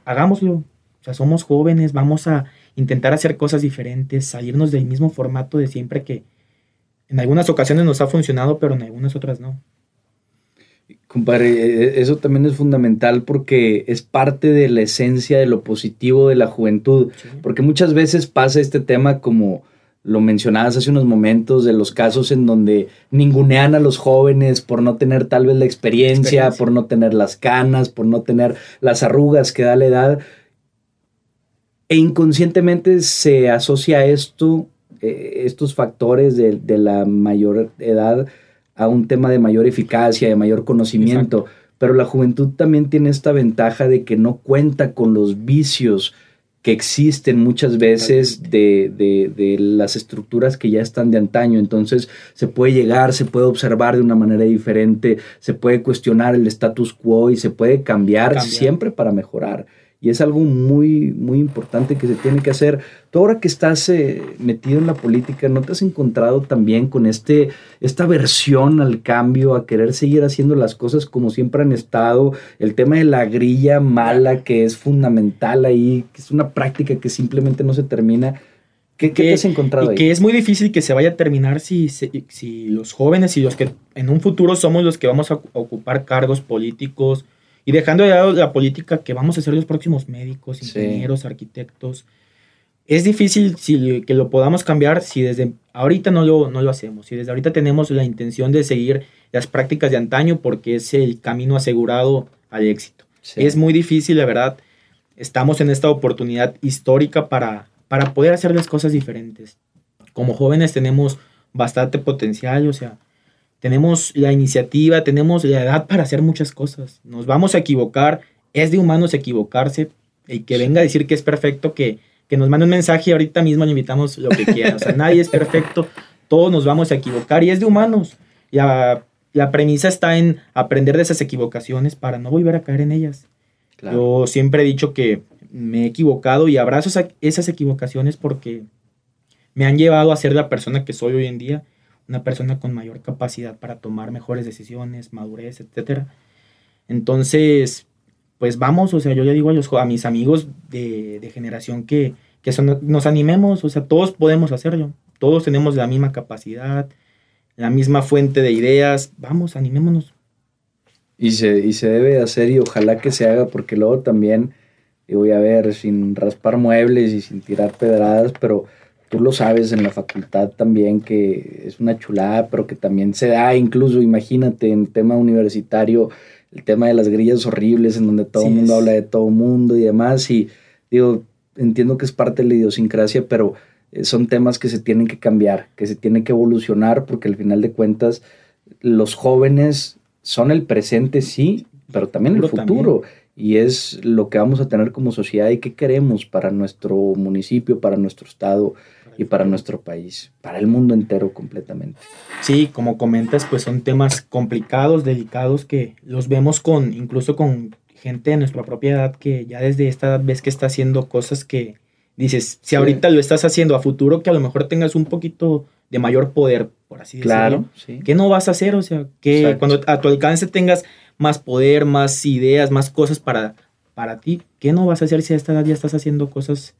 Hagámoslo. O sea, somos jóvenes, vamos a intentar hacer cosas diferentes, salirnos del mismo formato de siempre que en algunas ocasiones nos ha funcionado, pero en algunas otras no. Compadre, e, e, eso también es fundamental porque es parte de la esencia de lo positivo de la juventud. Porque muchas veces pasa este tema como lo mencionabas hace unos momentos de los casos en donde ningunean a los jóvenes por no tener tal vez la experiencia, por no tener las canas, por no tener las arrugas que da la edad. E inconscientemente se asocia esto, eh, estos factores de, de la mayor edad, a un tema de mayor eficacia, de mayor conocimiento. Pero la juventud también tiene esta ventaja de que no cuenta con los vicios que existen muchas veces de, de, las estructuras que ya están de antaño. Entonces se puede llegar, se puede observar de una manera diferente, se puede cuestionar el status quo y se puede cambiar. siempre para mejorar y es algo muy, muy importante que se tiene que hacer. Tú ahora que estás eh, metido en la política, ¿no te has encontrado también con este, esta aversión al cambio, a querer seguir haciendo las cosas como siempre han estado? El tema de la grilla mala que es fundamental ahí, que es una práctica que simplemente no se termina. ¿Qué, ¿Qué, te has encontrado y Que es muy difícil que se vaya a terminar si, si los jóvenes y los que en un futuro somos los que vamos a ocupar cargos políticos, y dejando de lado la política que vamos a ser los próximos médicos, ingenieros, arquitectos, es difícil si, que lo podamos cambiar si desde ahorita no lo, no lo hacemos. Si desde ahorita tenemos la intención de seguir las prácticas de antaño porque es el camino asegurado al éxito. Es muy difícil, de verdad. Estamos en esta oportunidad histórica para, para poder hacer las cosas diferentes. Como jóvenes tenemos bastante potencial, o sea, tenemos la iniciativa, tenemos la edad para hacer muchas cosas. Nos vamos a equivocar, es de humanos equivocarse y que venga a decir que es perfecto, que, que nos mande un mensaje y ahorita mismo le invitamos lo que quiera. O sea, nadie es perfecto, todos nos vamos a equivocar y es de humanos. La, la premisa está en aprender de esas equivocaciones para no volver a caer en ellas. Yo siempre he dicho que me he equivocado y abrazo esas equivocaciones porque me han llevado a ser la persona que soy hoy en día, una persona con mayor capacidad para tomar mejores decisiones, madurez, etc. Entonces, pues vamos, o sea, yo le digo a, los, a mis amigos de, generación que, que son, nos animemos, o sea, todos podemos hacerlo, todos tenemos la misma capacidad, la misma fuente de ideas, vamos, animémonos. Y se, y se debe hacer y ojalá que se haga porque luego también, voy a ver, sin raspar muebles y sin tirar pedradas, pero tú lo sabes en la facultad también que es una chulada, pero que también se da incluso, imagínate, en tema universitario, el tema de las grillas horribles en donde todo el mundo habla de todo el mundo y demás. Y digo, entiendo que es parte de la idiosincrasia, pero eh, son temas que se tienen que cambiar, que se tienen que evolucionar, porque al final de cuentas los jóvenes son el presente, sí, pero también el futuro. Y es lo que vamos a tener como sociedad y qué queremos para nuestro municipio, para nuestro estado y para nuestro país, para el mundo entero completamente. Sí, como comentas, pues son temas complicados, delicados, que los vemos con, incluso con gente de nuestra propia edad que ya desde esta edad ves que está haciendo cosas que dices, si ahorita lo estás haciendo a futuro, que a lo mejor tengas un poquito de mayor poder, por así decirlo. Claro, sí. ¿Qué no vas a hacer? O sea, que cuando a tu alcance tengas más poder, más ideas, más cosas para, para ti, ¿qué no vas a hacer si a esta edad ya estás haciendo cosas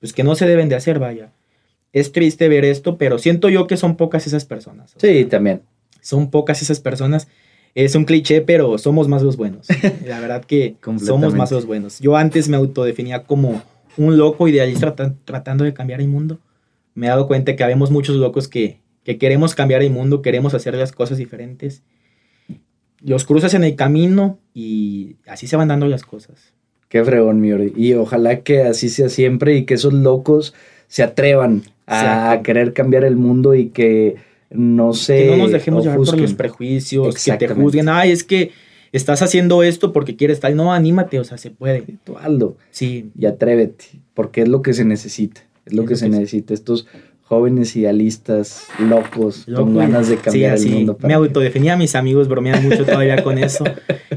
pues que no se deben de hacer, vaya? Es triste ver esto, pero siento yo que son pocas esas personas. Sí, también. Son pocas esas personas. Es un cliché, pero somos más los buenos. La verdad que somos más los buenos. Yo antes me autodefinía como un loco idealista tratando de cambiar el mundo. Me he dado cuenta que habemos muchos locos que, que queremos cambiar el mundo, queremos hacer las cosas diferentes. Los cruzas en el camino y así se van dando las cosas. Qué fregón, mi Y ojalá que así sea siempre y que esos locos se atrevan a querer cambiar el mundo y que no se. Que no nos dejemos llevar por los prejuicios, que te juzguen. Ay, es que estás haciendo esto porque quieres tal. No, anímate, o sea, se puede. Tú Sí. Y atrévete, porque es lo que se necesita. Es lo que, se necesita. Estos jóvenes idealistas, locos, con ganas de cambiar el mundo. me autodefinía, mis amigos bromean mucho todavía con eso.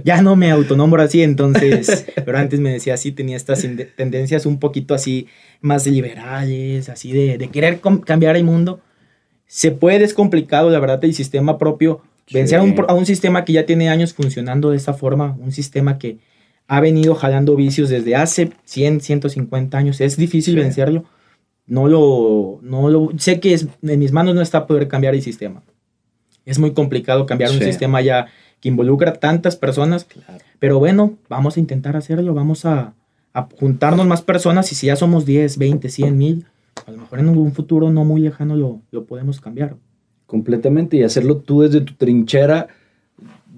Ya no me autonombro así, entonces, pero antes me decía así, tenía estas tendencias un poquito así más liberales, así de, de querer cambiar el mundo. Se puede, es complicado, la verdad, el sistema propio, vencer a un, a un sistema que ya tiene años funcionando de esa forma, un sistema que ha venido jalando vicios desde hace 100, 150 años, es difícil vencerlo no lo, no lo, sé que es, en mis manos no está poder cambiar el sistema. Es muy complicado cambiar un sistema ya que involucra tantas personas, pero bueno, vamos a intentar hacerlo, vamos a, a, juntarnos más personas y si ya somos 10, 20, 100 mil, a lo mejor en un futuro no muy lejano lo, lo podemos cambiar. Completamente y hacerlo tú desde tu trinchera,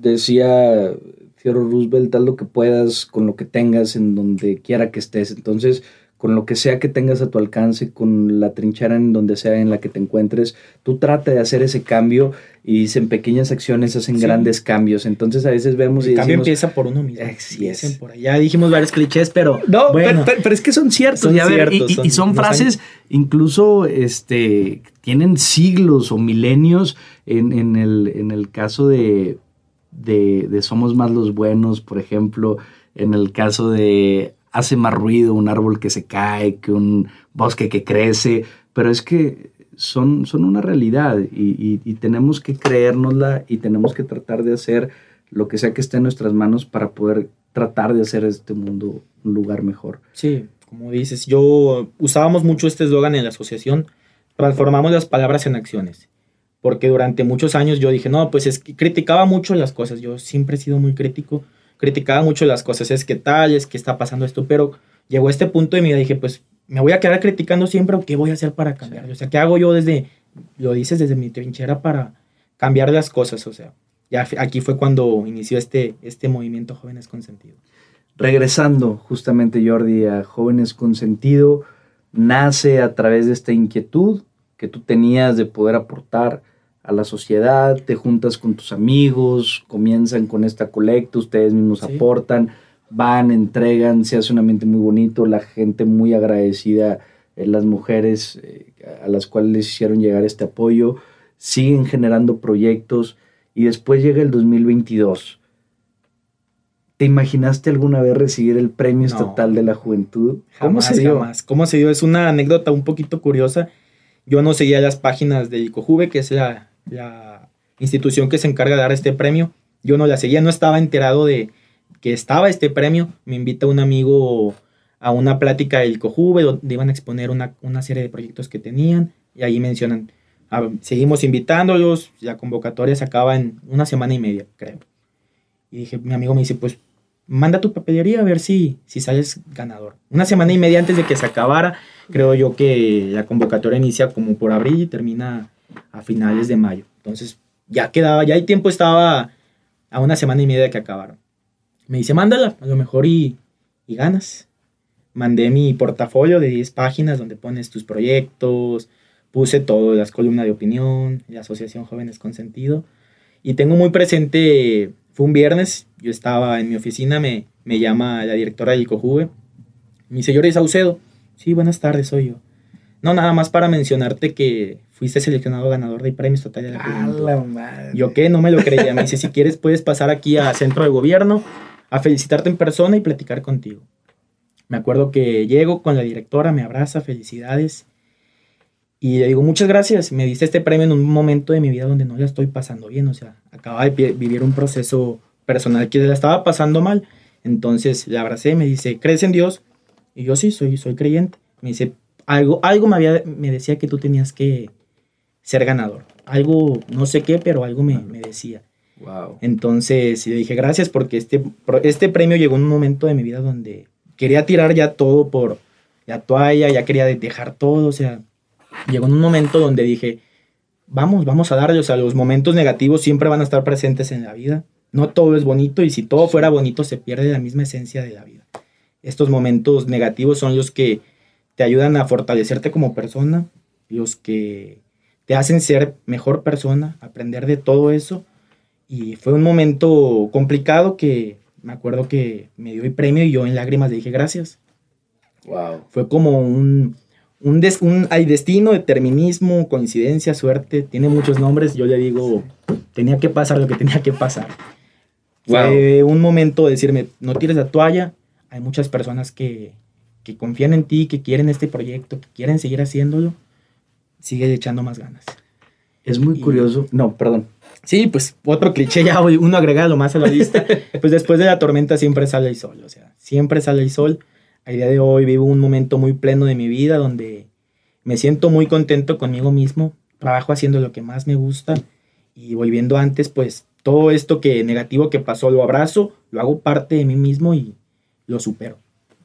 decía Theodore Roosevelt, haz lo que puedas con lo que tengas en donde quiera que estés. Entonces, con lo que sea que tengas a tu alcance, con la trinchera en donde sea en la que te encuentres, tú trata de hacer ese cambio y en pequeñas acciones hacen grandes cambios. Entonces a veces vemos El cambio empieza por uno mismo. por Ya dijimos varios clichés, pero no, pero, es que son ciertos. y, son, frases incluso este tienen siglos o milenios en, el, en el caso de, de, de somos más los buenos, por ejemplo, en el caso de hace más ruido un árbol que se cae que un bosque que crece, pero es que son, son una realidad y, tenemos que creérnosla y tenemos que tratar de hacer lo que sea que esté en nuestras manos para poder tratar de hacer este mundo un lugar mejor. Sí, como dices, yo usábamos mucho este eslogan en la asociación, transformamos las palabras en acciones. Porque durante muchos años yo dije, no, pues es que criticaba mucho las cosas, yo siempre he sido muy crítico criticaba mucho las cosas, es que tal, es que está pasando esto, pero llegó a este punto y me dije, pues me voy a quedar criticando siempre o qué voy a hacer para cambiar. O sea, ¿qué hago yo desde, lo dices desde mi trinchera para cambiar las cosas? O sea, ya aquí fue cuando inició este, este movimiento Jóvenes con Sentido. Regresando justamente, Jordi, a Jóvenes con Sentido, nace a través de esta inquietud que tú tenías de poder aportar a la sociedad, te juntas con tus amigos, comienzan con esta colecta, ustedes mismos aportan, van, entregan, se hace un ambiente muy bonito, la gente muy agradecida, eh, las mujeres eh, a las cuales les hicieron llegar este apoyo, siguen generando proyectos y después llega el 2022. ¿Te imaginaste alguna vez recibir el Premio Estatal de la Juventud? ¿Cómo se dio? ¿Cómo se dio? Es una anécdota un poquito curiosa. Yo no seguía las páginas de ICOJUVE, que es la, la institución que se encarga de dar este premio. Yo no la seguía, no estaba enterado de que estaba este premio. Me invita un amigo a una plática del ICOJUVE, donde iban a exponer una, una serie de proyectos que tenían. Y ahí mencionan, seguimos invitándolos, la convocatoria se acaba en una semana y media, creo. Y dije, mi amigo me dice, pues manda tu papelería a ver si, si sales ganador. Una semana y media antes de que se acabara, creo yo que la convocatoria inicia como por abril y termina a finales de mayo. Entonces, ya quedaba, ya el tiempo estaba a una semana y media de que acabaron. Me dice, mándala, a lo mejor y, y ganas. Mandé mi portafolio de 10 páginas donde pones tus proyectos, puse todo, las columnas de opinión, la Asociación Jóvenes con Sentido. Y tengo muy presente fue un viernes, yo estaba en mi oficina, me, me llama la directora del COJUVE. Mi señor es Saucedo. Sí, buenas tardes, soy yo. No, nada más para mencionarte que fuiste seleccionado ganador de premios total de la Juventud. Yo qué, no me lo creía. Me dice, si quieres puedes pasar aquí a Centro de Gobierno a felicitarte en persona y platicar contigo. Me acuerdo que llego con la directora, me abraza, felicidades. Y le digo, muchas gracias, me diste este premio en un momento de mi vida donde no la estoy pasando bien, o sea, acaba de vivir un proceso personal que la estaba pasando mal. Entonces le abracé, me dice, ¿crees en Dios? Y yo sí, soy, soy creyente. Me dice, algo, algo me, había, me decía que tú tenías que ser ganador. Algo, no sé qué, pero algo me, me decía. Wow. Entonces le dije, gracias porque este, este premio llegó en un momento de mi vida donde quería tirar ya todo por la toalla, ya quería dejar todo, o sea, llegó en un momento donde dije, vamos, vamos a darle, o sea, los momentos negativos siempre van a estar presentes en la vida. No todo es bonito y si todo fuera bonito se pierde la misma esencia de la vida. Estos momentos negativos son los que te ayudan a fortalecerte como persona, los que te hacen ser mejor persona, aprender de todo eso. Y fue un momento complicado que me acuerdo que me dio el premio y yo en lágrimas le dije gracias. Wow. Fue como un, un, hay destino, determinismo, coincidencia, suerte, tiene muchos nombres. Yo le digo, tenía que pasar lo que tenía que pasar. Fue un momento de decirme, no tires la toalla. Hay muchas personas que, que confían en ti, que quieren este proyecto, que quieren seguir haciéndolo. Sigue echando más ganas. Es muy curioso. No, perdón. Sí, pues otro cliché ya, uno agregado más a la lista. pues después de la tormenta siempre sale el sol, o sea, siempre sale el sol a día de hoy vivo un momento muy pleno de mi vida donde me siento muy contento conmigo mismo, trabajo haciendo lo que más me gusta y volviendo antes, pues todo esto que negativo que pasó lo abrazo, lo hago parte de mí mismo y lo supero.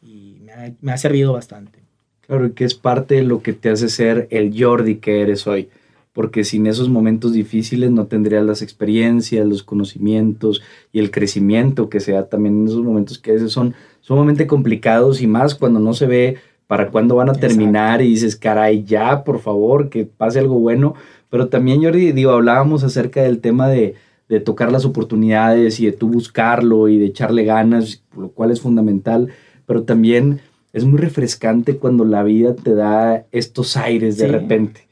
Y me ha, me ha servido bastante. Claro, que es parte de lo que te hace ser el Jordi que eres hoy porque sin esos momentos difíciles no tendrías las experiencias, los conocimientos y el crecimiento que se da también en esos momentos que a veces son sumamente complicados y más cuando no se ve para cuándo van a terminar y dices, caray, ya, por favor, que pase algo bueno. Pero también, Jordi, digo, hablábamos acerca del tema de, de tocar las oportunidades y de tú buscarlo y de echarle ganas, lo cual es fundamental, pero también es muy refrescante cuando la vida te da estos aires de repente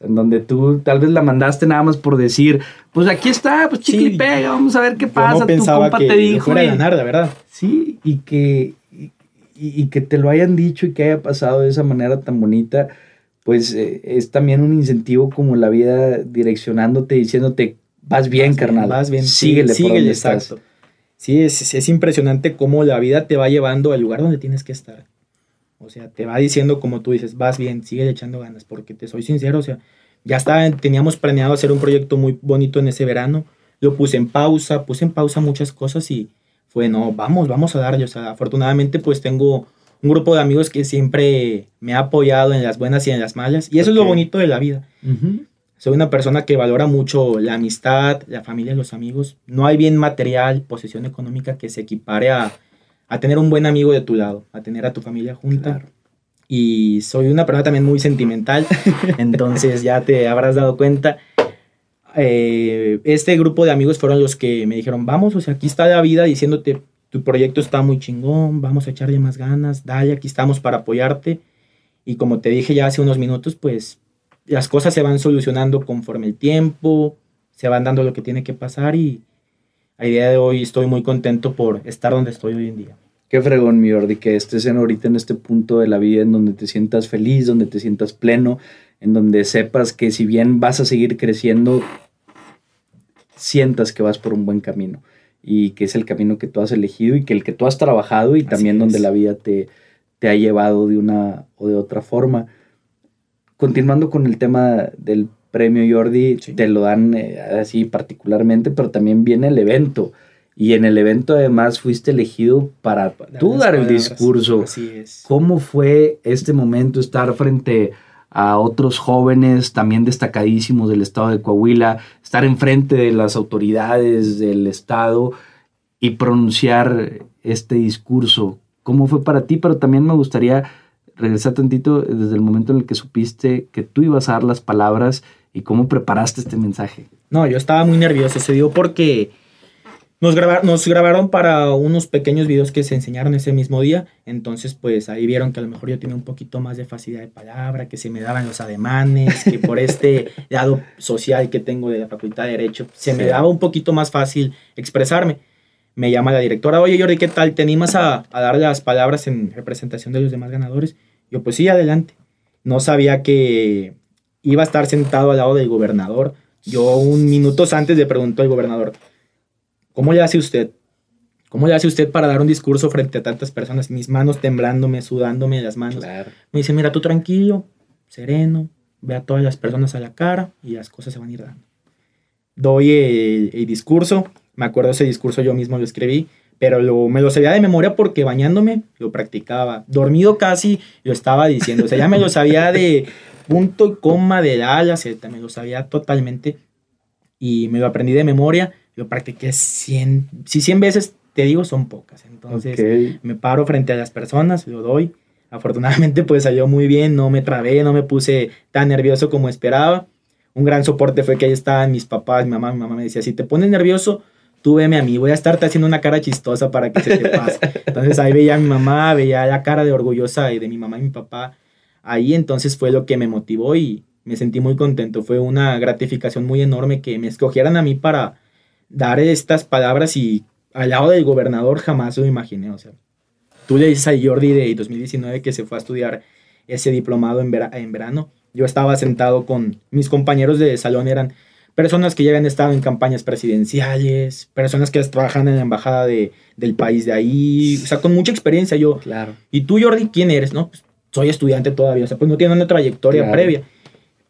en donde tú tal vez la mandaste nada más por decir, pues aquí está, pues chicle pega, vamos a ver qué pasa. tu compa te dijo. Fuera ganar, de verdad. Sí, y que, y, que te lo hayan dicho y que haya pasado de esa manera tan bonita, pues eh, es también un incentivo como la vida direccionándote, diciéndote, vas bien, carnal. vas bien, síguele, sí, síguele, exacto. Sí, es, es impresionante cómo la vida te va llevando al lugar donde tienes que estar. O sea, te va diciendo como tú dices, vas bien, sigue echando ganas, porque te soy sincero, o sea, ya está, teníamos planeado hacer un proyecto muy bonito en ese verano, lo puse en pausa, puse en pausa muchas cosas y fue, no, vamos, vamos a darle, o sea, afortunadamente pues tengo un grupo de amigos que siempre me ha apoyado en las buenas y en las malas, y eso es lo bonito de la vida. Soy una persona que valora mucho la amistad, la familia, los amigos. No hay bien material, posesión económica que se equipare a, a tener un buen amigo de tu lado, a tener a tu familia junta. Y soy una persona también muy sentimental, entonces ya te habrás dado cuenta. Eh, este grupo de amigos fueron los que me dijeron, vamos, o sea, aquí está la vida diciéndote, tu proyecto está muy chingón, vamos a echarle más ganas, dale, aquí estamos para apoyarte. Y como te dije ya hace unos minutos, pues las cosas se van solucionando conforme el tiempo, se van dando lo que tiene que pasar y a día de hoy estoy muy contento por estar donde estoy hoy en día. Qué fregón, mi Jordi, que estés en ahorita en este punto de la vida en donde te sientas feliz, donde te sientas pleno, en donde sepas que si bien vas a seguir creciendo, sientas que vas por un buen camino y que es el camino que tú has elegido y que el que tú has trabajado y también donde la vida te, te ha llevado de una o de otra forma. Continuando con el tema del premio Jordi, te lo dan eh, así particularmente, pero también viene el evento. Y en el evento además fuiste elegido para tú dar el discurso. Así es. ¿Cómo fue este momento estar frente a otros jóvenes también destacadísimos del estado de Coahuila, estar enfrente de las autoridades del estado y pronunciar este discurso? ¿Cómo fue para ti? Pero también me gustaría regresar tantito desde el momento en el que supiste que tú ibas a dar las palabras y cómo preparaste este mensaje. No, yo estaba muy nervioso, se dio porque nos, nos grabaron para unos pequeños videos que se enseñaron ese mismo día, entonces pues ahí vieron que a lo mejor yo tenía un poquito más de facilidad de palabra, que se me daban los ademanes, que por este lado social que tengo de la Facultad de Derecho, se me daba un poquito más fácil expresarme. Me llama la directora, oye Jordi, ¿qué tal? ¿Te animas a, a dar las palabras en representación de los demás ganadores? Yo pues sí, adelante. No sabía que iba a estar sentado al lado del gobernador. Yo un minutos antes le preguntó al gobernador, ¿Cómo le hace usted? ¿Cómo le hace usted para dar un discurso frente a tantas personas? Mis manos temblándome, sudándome las manos. Me dice, mira, tú tranquilo, sereno, ve a todas las personas a la cara y las cosas se van a ir dando. Doy el, discurso, me acuerdo ese discurso yo mismo lo escribí, pero lo, me lo sabía de memoria porque bañándome lo practicaba. Dormido casi lo estaba diciendo, o sea, ya me lo sabía de punto y coma de la ala, me lo sabía totalmente y me lo aprendí de memoria lo practiqué 100, si 100 veces te digo son pocas. Entonces me paro frente a las personas, lo doy. Afortunadamente pues salió muy bien, no me trabé, no me puse tan nervioso como esperaba. Un gran soporte fue que ahí estaban mis papás, mi mamá, mi mamá me decía, si te pones nervioso, tú veme a mí, voy a estarte haciendo una cara chistosa para que se te pase. Entonces ahí veía a mi mamá, veía la cara de orgullosa de mi mamá y mi papá. Ahí entonces fue lo que me motivó y me sentí muy contento. Fue una gratificación muy enorme que me escogieran a mí para dar estas palabras y al lado del gobernador jamás lo imaginé. O sea, tú le dices a Jordi de 2019 que se fue a estudiar ese diplomado en, en verano. Yo estaba sentado con mis compañeros de salón, eran personas que ya habían estado en campañas presidenciales, personas que trabajan en la embajada de, del país de ahí, o sea, con mucha experiencia yo. Claro. ¿Y tú, Jordi, quién eres? No, pues soy estudiante todavía, o sea, pues no tiene una trayectoria previa.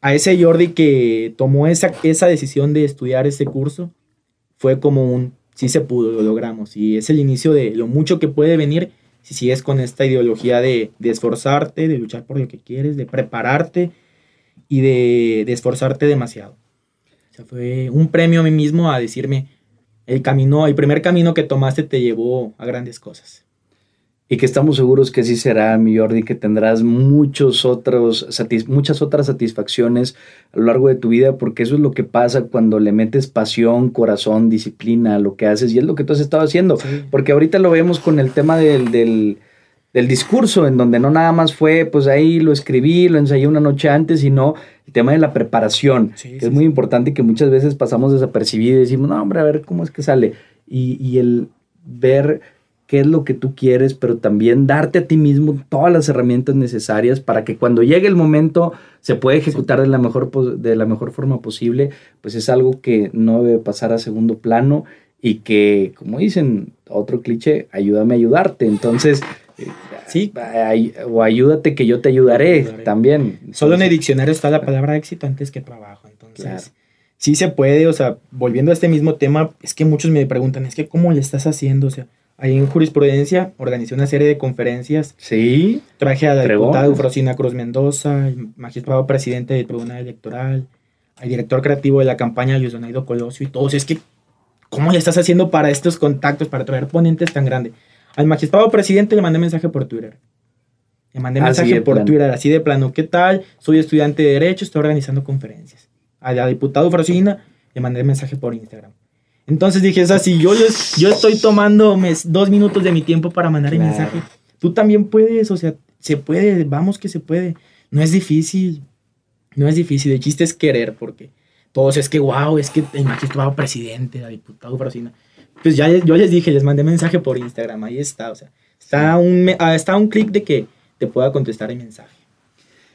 A ese Jordi que tomó esa, esa decisión de estudiar ese curso, fue como un, sí se pudo, lo logramos. Y es el inicio de lo mucho que puede venir si sigues con esta ideología de, esforzarte, de luchar por lo que quieres, de prepararte y de, de esforzarte demasiado. O sea, fue un premio a mí mismo a decirme, el camino, el primer camino que tomaste te llevó a grandes cosas y que estamos seguros que sí será, mi Jordi, que tendrás muchos otros, muchas otras satisfacciones a lo largo de tu vida, porque eso es lo que pasa cuando le metes pasión, corazón, disciplina a lo que haces, y es lo que tú has estado haciendo, porque ahorita lo vemos con el tema del, del, del, discurso, en donde no nada más fue, pues ahí lo escribí, lo ensayé una noche antes, sino el tema de la preparación, que es muy importante y que muchas veces pasamos desapercibido y decimos, no, hombre, a ver cómo es que sale, y, y el ver qué es lo que tú quieres, pero también darte a ti mismo todas las herramientas necesarias para que cuando llegue el momento se pueda ejecutar de, la mejor, de la mejor forma posible, pues es algo que no debe pasar a segundo plano y que, como dicen, otro cliché, ayúdame a ayudarte. Entonces, sí. o ayúdate que yo te ayudaré, también. Solo en el diccionario está la palabra éxito antes que trabajo. Entonces, sí se puede, o sea, volviendo a este mismo tema, es que muchos me preguntan, es que ¿cómo le estás haciendo? O sea, Ahí en jurisprudencia organizé una serie de conferencias. Sí. Traje a la diputada Eufrosina Cruz Mendoza, el magistrado presidente del Tribunal Electoral, al director creativo de la campaña Luis Donaido Colosio y todos. Es que, ¿cómo le estás haciendo para estos contactos, para traer ponentes tan grandes? Al magistrado presidente le mandé mensaje por Twitter. Le mandé mensaje por Twitter, así de plano. ¿Qué tal? Soy estudiante de Derecho, estoy organizando conferencias. A la diputado Frosina le mandé mensaje por Instagram. Entonces dije, es así, yo, yo estoy tomando dos minutos de mi tiempo para mandar el mensaje. Tú también puedes, o sea, se puede, vamos que se puede. No es difícil, no es difícil. El chiste es querer, porque todos es que, wow, es que el magistrado presidente, la diputada Frosina. Pues ya yo les dije, les mandé mensaje por Instagram, ahí está, o sea, está un, ah, está un clic de que te pueda contestar el mensaje.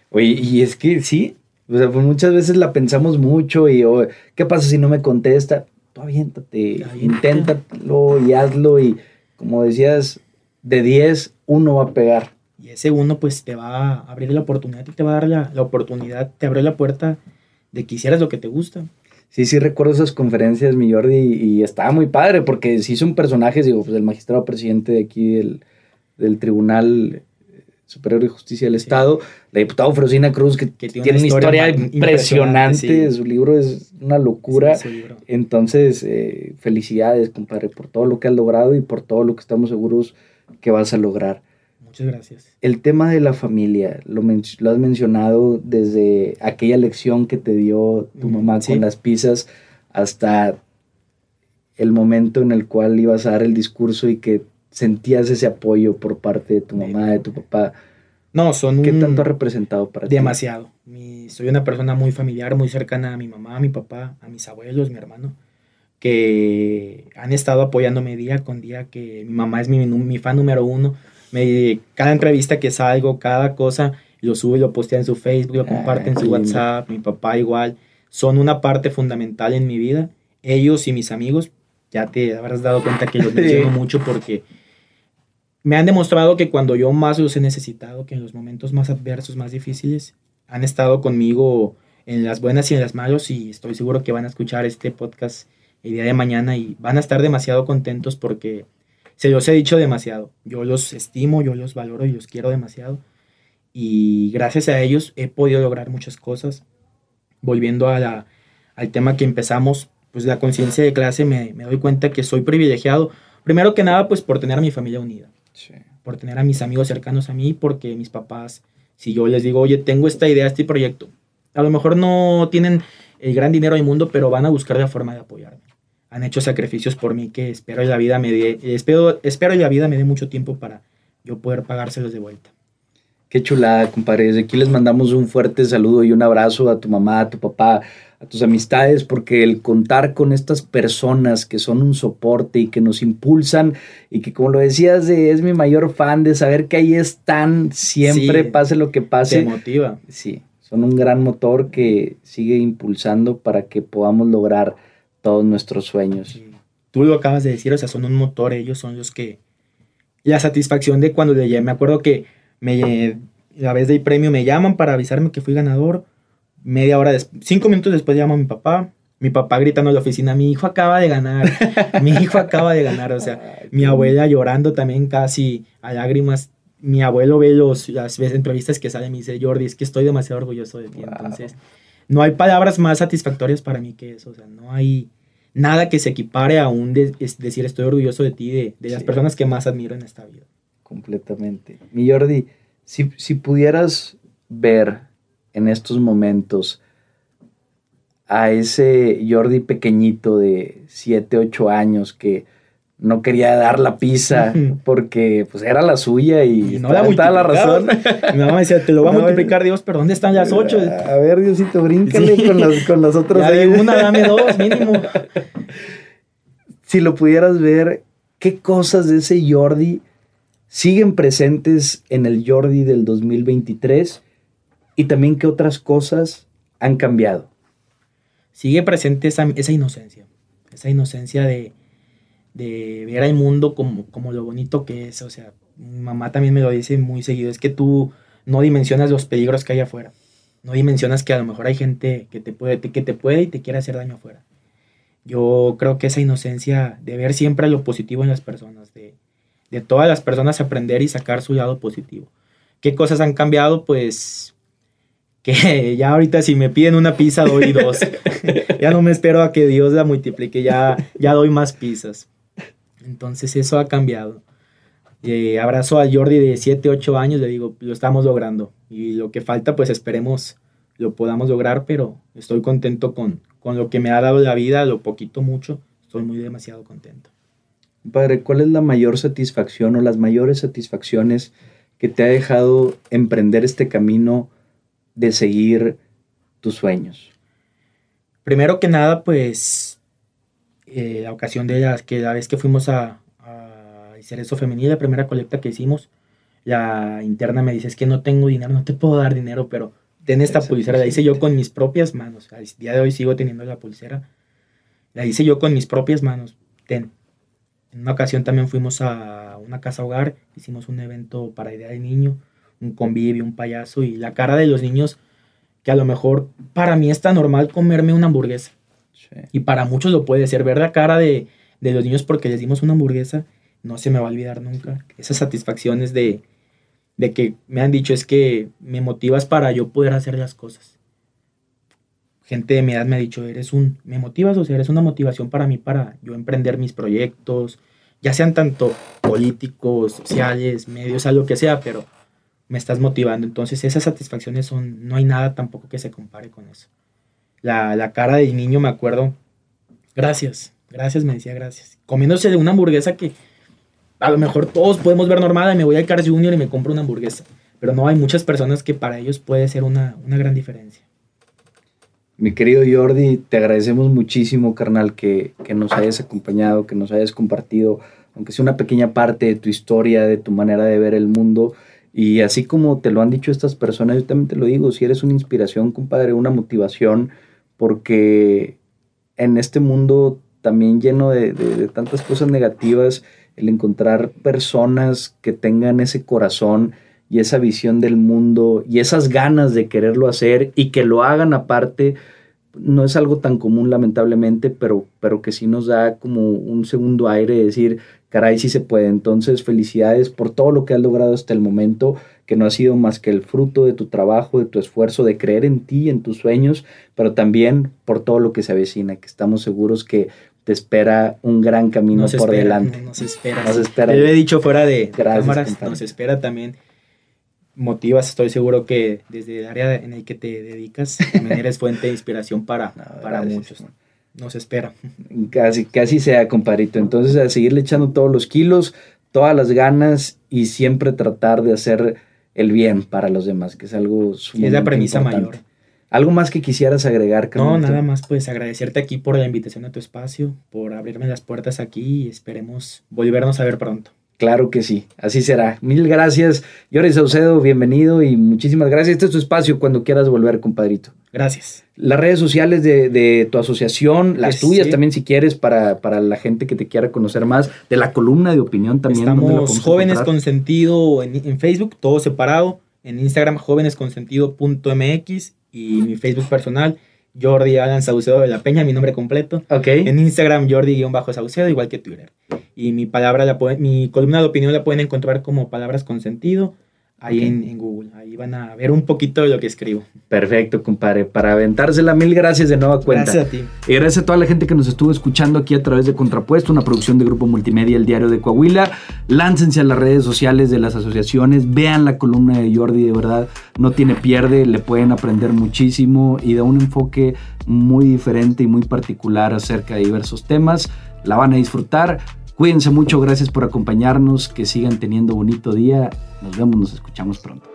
Oye, y es que sí, o sea, pues muchas veces la pensamos mucho y, oh, ¿qué pasa si no me contesta? Aviéntate, inténtalo y hazlo y como decías, de 10, uno va a pegar. Y ese uno pues te va a abrir la oportunidad y te va a dar la, la oportunidad, te abre la puerta de que hicieras lo que te gusta. Sí, sí recuerdo esas conferencias, mi Jordi, y, estaba muy padre porque sí son personajes, digo, pues el magistrado presidente de aquí del, del Tribunal Superior de Justicia del Estado, la diputada Frosina Cruz, que, tiene, una historia, impresionante, su libro es una locura. Entonces, eh, felicidades, compadre, por todo lo que has logrado y por todo lo que estamos seguros que vas a lograr. Muchas gracias. El tema de la familia, lo, lo has mencionado desde aquella lección que te dio tu mamá con las pizzas hasta el momento en el cual ibas a dar el discurso y que sentías ese apoyo por parte de tu mamá, de tu papá. No, son ¿Qué tanto ha representado para ti? Demasiado. soy una persona muy familiar, muy cercana a mi mamá, a mi papá, a mis abuelos, mi hermano, que han estado apoyándome día con día, que mi mamá es mi, mi fan número uno. Me, cada entrevista que salgo, cada cosa, lo sube, lo postea en su Facebook, lo ah, comparte en su WhatsApp, mi papá igual. Son una parte fundamental en mi vida. Ellos y mis amigos, ya te habrás dado cuenta que los menciono mucho porque me han demostrado que cuando yo más los he necesitado, que en los momentos más adversos, más difíciles, han estado conmigo en las buenas y en las malas y estoy seguro que van a escuchar este podcast el día de mañana y van a estar demasiado contentos porque se los he dicho demasiado. Yo los estimo, yo los valoro y los quiero demasiado y gracias a ellos he podido lograr muchas cosas. Volviendo a al tema que empezamos, pues la conciencia de clase me, me doy cuenta que soy privilegiado, primero que nada pues por tener a mi familia unida por tener a mis amigos cercanos a mí, porque mis papás, si yo les digo, oye, tengo esta idea, este proyecto, a lo mejor no tienen el gran dinero del mundo, pero van a buscar la forma de apoyarme. Han hecho sacrificios por mí que espero y la vida me dé, espero, espero y la vida me dé mucho tiempo para yo poder pagárselos de vuelta. Qué chulada, compadre. Desde aquí les mandamos un fuerte saludo y un abrazo a tu mamá, a tu papá, a tus amistades, porque el contar con estas personas que son un soporte y que nos impulsan y que como lo decías, es mi mayor fan de saber que ahí están siempre, pase lo que pase. Te motiva. Sí, son un gran motor que sigue impulsando para que podamos lograr todos nuestros sueños. Tú lo acabas de decir, o sea, son un motor, ellos son los que... La satisfacción de cuando le me acuerdo que me, la vez del premio me llaman para avisarme que fui ganador media hora después, cinco minutos después llamo a mi papá, mi papá gritando en la oficina, mi hijo acaba de ganar, mi hijo acaba de ganar, o sea, mi abuela llorando también casi a lágrimas, mi abuelo ve los, las entrevistas que salen y me dice, Jordi, es que estoy demasiado orgulloso de ti, entonces, no hay palabras más satisfactorias para mí que eso, o sea, no hay nada que se equipare a un decir estoy orgulloso de ti, de, de las personas que más admiro en esta vida. Completamente. Mi Jordi, si, si pudieras ver en estos momentos a ese Jordi pequeñito de 7, 8 años que no quería dar la pizza porque pues era la suya y, no la la razón. Mi mamá decía, te lo va a multiplicar Dios, pero ¿dónde están las 8? A ver, Diosito, bríncale con, las, con las otras. Ya una, dame dos, mínimo. Si lo pudieras ver, ¿qué cosas de ese Jordi siguen presentes en el Jordi del 2023 y también qué otras cosas han cambiado. Sigue presente esa, inocencia, esa inocencia de, ver al mundo como, como lo bonito que es. O sea, mi mamá también me lo dice muy seguido, es que tú no dimensionas los peligros que hay afuera. No dimensionas que a lo mejor hay gente que te puede, que te puede y te quiere hacer daño afuera. Yo creo que esa inocencia de ver siempre lo positivo en las personas, de, de todas las personas aprender y sacar su lado positivo. ¿Qué cosas han cambiado? Pues que ya ahorita si me piden una pizza doy dos. ya no me espero a que Dios la multiplique, ya, ya doy más pizzas. Entonces eso ha cambiado. Eh, abrazo a Jordi de 7, 8 años, le digo, lo estamos logrando. Y lo que falta, pues esperemos lo podamos lograr, pero estoy contento con, con lo que me ha dado la vida, lo poquito, mucho, estoy muy demasiado contento. Padre, ¿cuál es la mayor satisfacción o las mayores satisfacciones que te ha dejado emprender este camino de seguir tus sueños? Primero que nada, pues eh, la ocasión de la, que la vez que fuimos a, a hacer eso femenil, la primera colecta que hicimos, la interna me dice, es que no tengo dinero, no te puedo dar dinero, pero ten esta pulsera, la hice yo con mis propias manos, al día de hoy sigo teniendo la pulsera, la hice yo con mis propias manos, ten. En una ocasión también fuimos a una casa hogar, hicimos un evento para idea de niño, un convivio, un payaso y la cara de los niños que a lo mejor para mí está normal comerme una hamburguesa. Y para muchos lo puede ser. Ver la cara de, de, los niños porque les dimos una hamburguesa, no se me va a olvidar nunca. Esas satisfacciones de, de que me han dicho es que me motivas para yo poder hacer las cosas. Gente de mi edad me ha dicho, eres un, me motivas, o sea, eres una motivación para mí para yo emprender mis proyectos, ya sean tanto políticos, sociales, medios, algo que sea, pero me estás motivando. Entonces esas satisfacciones son, no hay nada tampoco que se compare con eso. La, la cara del niño, me acuerdo, gracias, gracias, me decía gracias. Comiéndose de una hamburguesa que a lo mejor todos podemos ver normal me voy al Cars Junior y me compro una hamburguesa. Pero no, hay muchas personas que para ellos puede ser una, una gran diferencia. Mi querido Jordi, te agradecemos muchísimo, carnal, que, que, nos hayas acompañado, que nos hayas compartido, aunque sea una pequeña parte de tu historia, de tu manera de ver el mundo. Y así como te lo han dicho estas personas, yo también te lo digo, si eres una inspiración, compadre, una motivación, porque en este mundo también lleno de, tantas cosas negativas, el encontrar personas que tengan ese corazón y esa visión del mundo y esas ganas de quererlo hacer y que lo hagan aparte, no es algo tan común lamentablemente, pero, pero que sí nos da como un segundo aire de decir, caray, sí se puede. Entonces, felicidades por todo lo que has logrado hasta el momento, que no ha sido más que el fruto de tu trabajo, de tu esfuerzo, de creer en ti, en tus sueños, pero también por todo lo que se avecina, que estamos seguros que te espera un gran camino nos por espera, delante. Nos espera. Nos espera. Te lo he dicho fuera de Gracias, cámaras, compadre. nos espera también. Motivas, estoy seguro que desde el área en el que te dedicas, también eres fuente de inspiración para, No, para gracias, muchos. Nos espera. Casi, casi sea, compadrito. Entonces, a seguirle echando todos los kilos, todas las ganas y siempre tratar de hacer el bien para los demás, que es algo Es sumamente la premisa importante. mayor. ¿Algo más que quisieras agregar, No, carnalito? nada más pues agradecerte aquí por la invitación a tu espacio, por abrirme las puertas aquí y esperemos volvernos a ver pronto. Claro que sí, así será. Mil gracias. Jorge Saucedo, bienvenido y muchísimas gracias. Este es tu espacio cuando quieras volver, compadrito. Gracias. Las redes sociales de, de tu asociación, las tuyas sí. también si quieres, para, para la gente que te quiera conocer más, de la columna de opinión también. ¿dónde la Estamos Jóvenes encontrar? con Sentido en, en Facebook, todo separado. En Instagram, jóvenesconsentido.mx y mi Facebook personal, Jordi Alan Saucedo de la Peña, mi nombre completo. Ok. En Instagram, Jordi-Saucedo, igual que Twitter. Y mi palabra, la pueden- mi columna de opinión la pueden encontrar como Palabras con Sentido ahí en Google. Ahí van a ver un poquito de lo que escribo. Perfecto, compadre. Para aventársela, mil gracias de nueva cuenta. Gracias a ti. Y gracias a toda la gente que nos estuvo escuchando aquí a través de Contrapuesto, una producción de Grupo Multimedia, El Diario de Coahuila. Láncense a las redes sociales de las asociaciones, vean la columna de Jordi, de verdad, no tiene pierde, le pueden aprender muchísimo y da un enfoque muy diferente y muy particular acerca de diversos temas. La van a disfrutar. Cuídense mucho, gracias por acompañarnos, que sigan teniendo bonito día. Nos vemos, nos escuchamos pronto.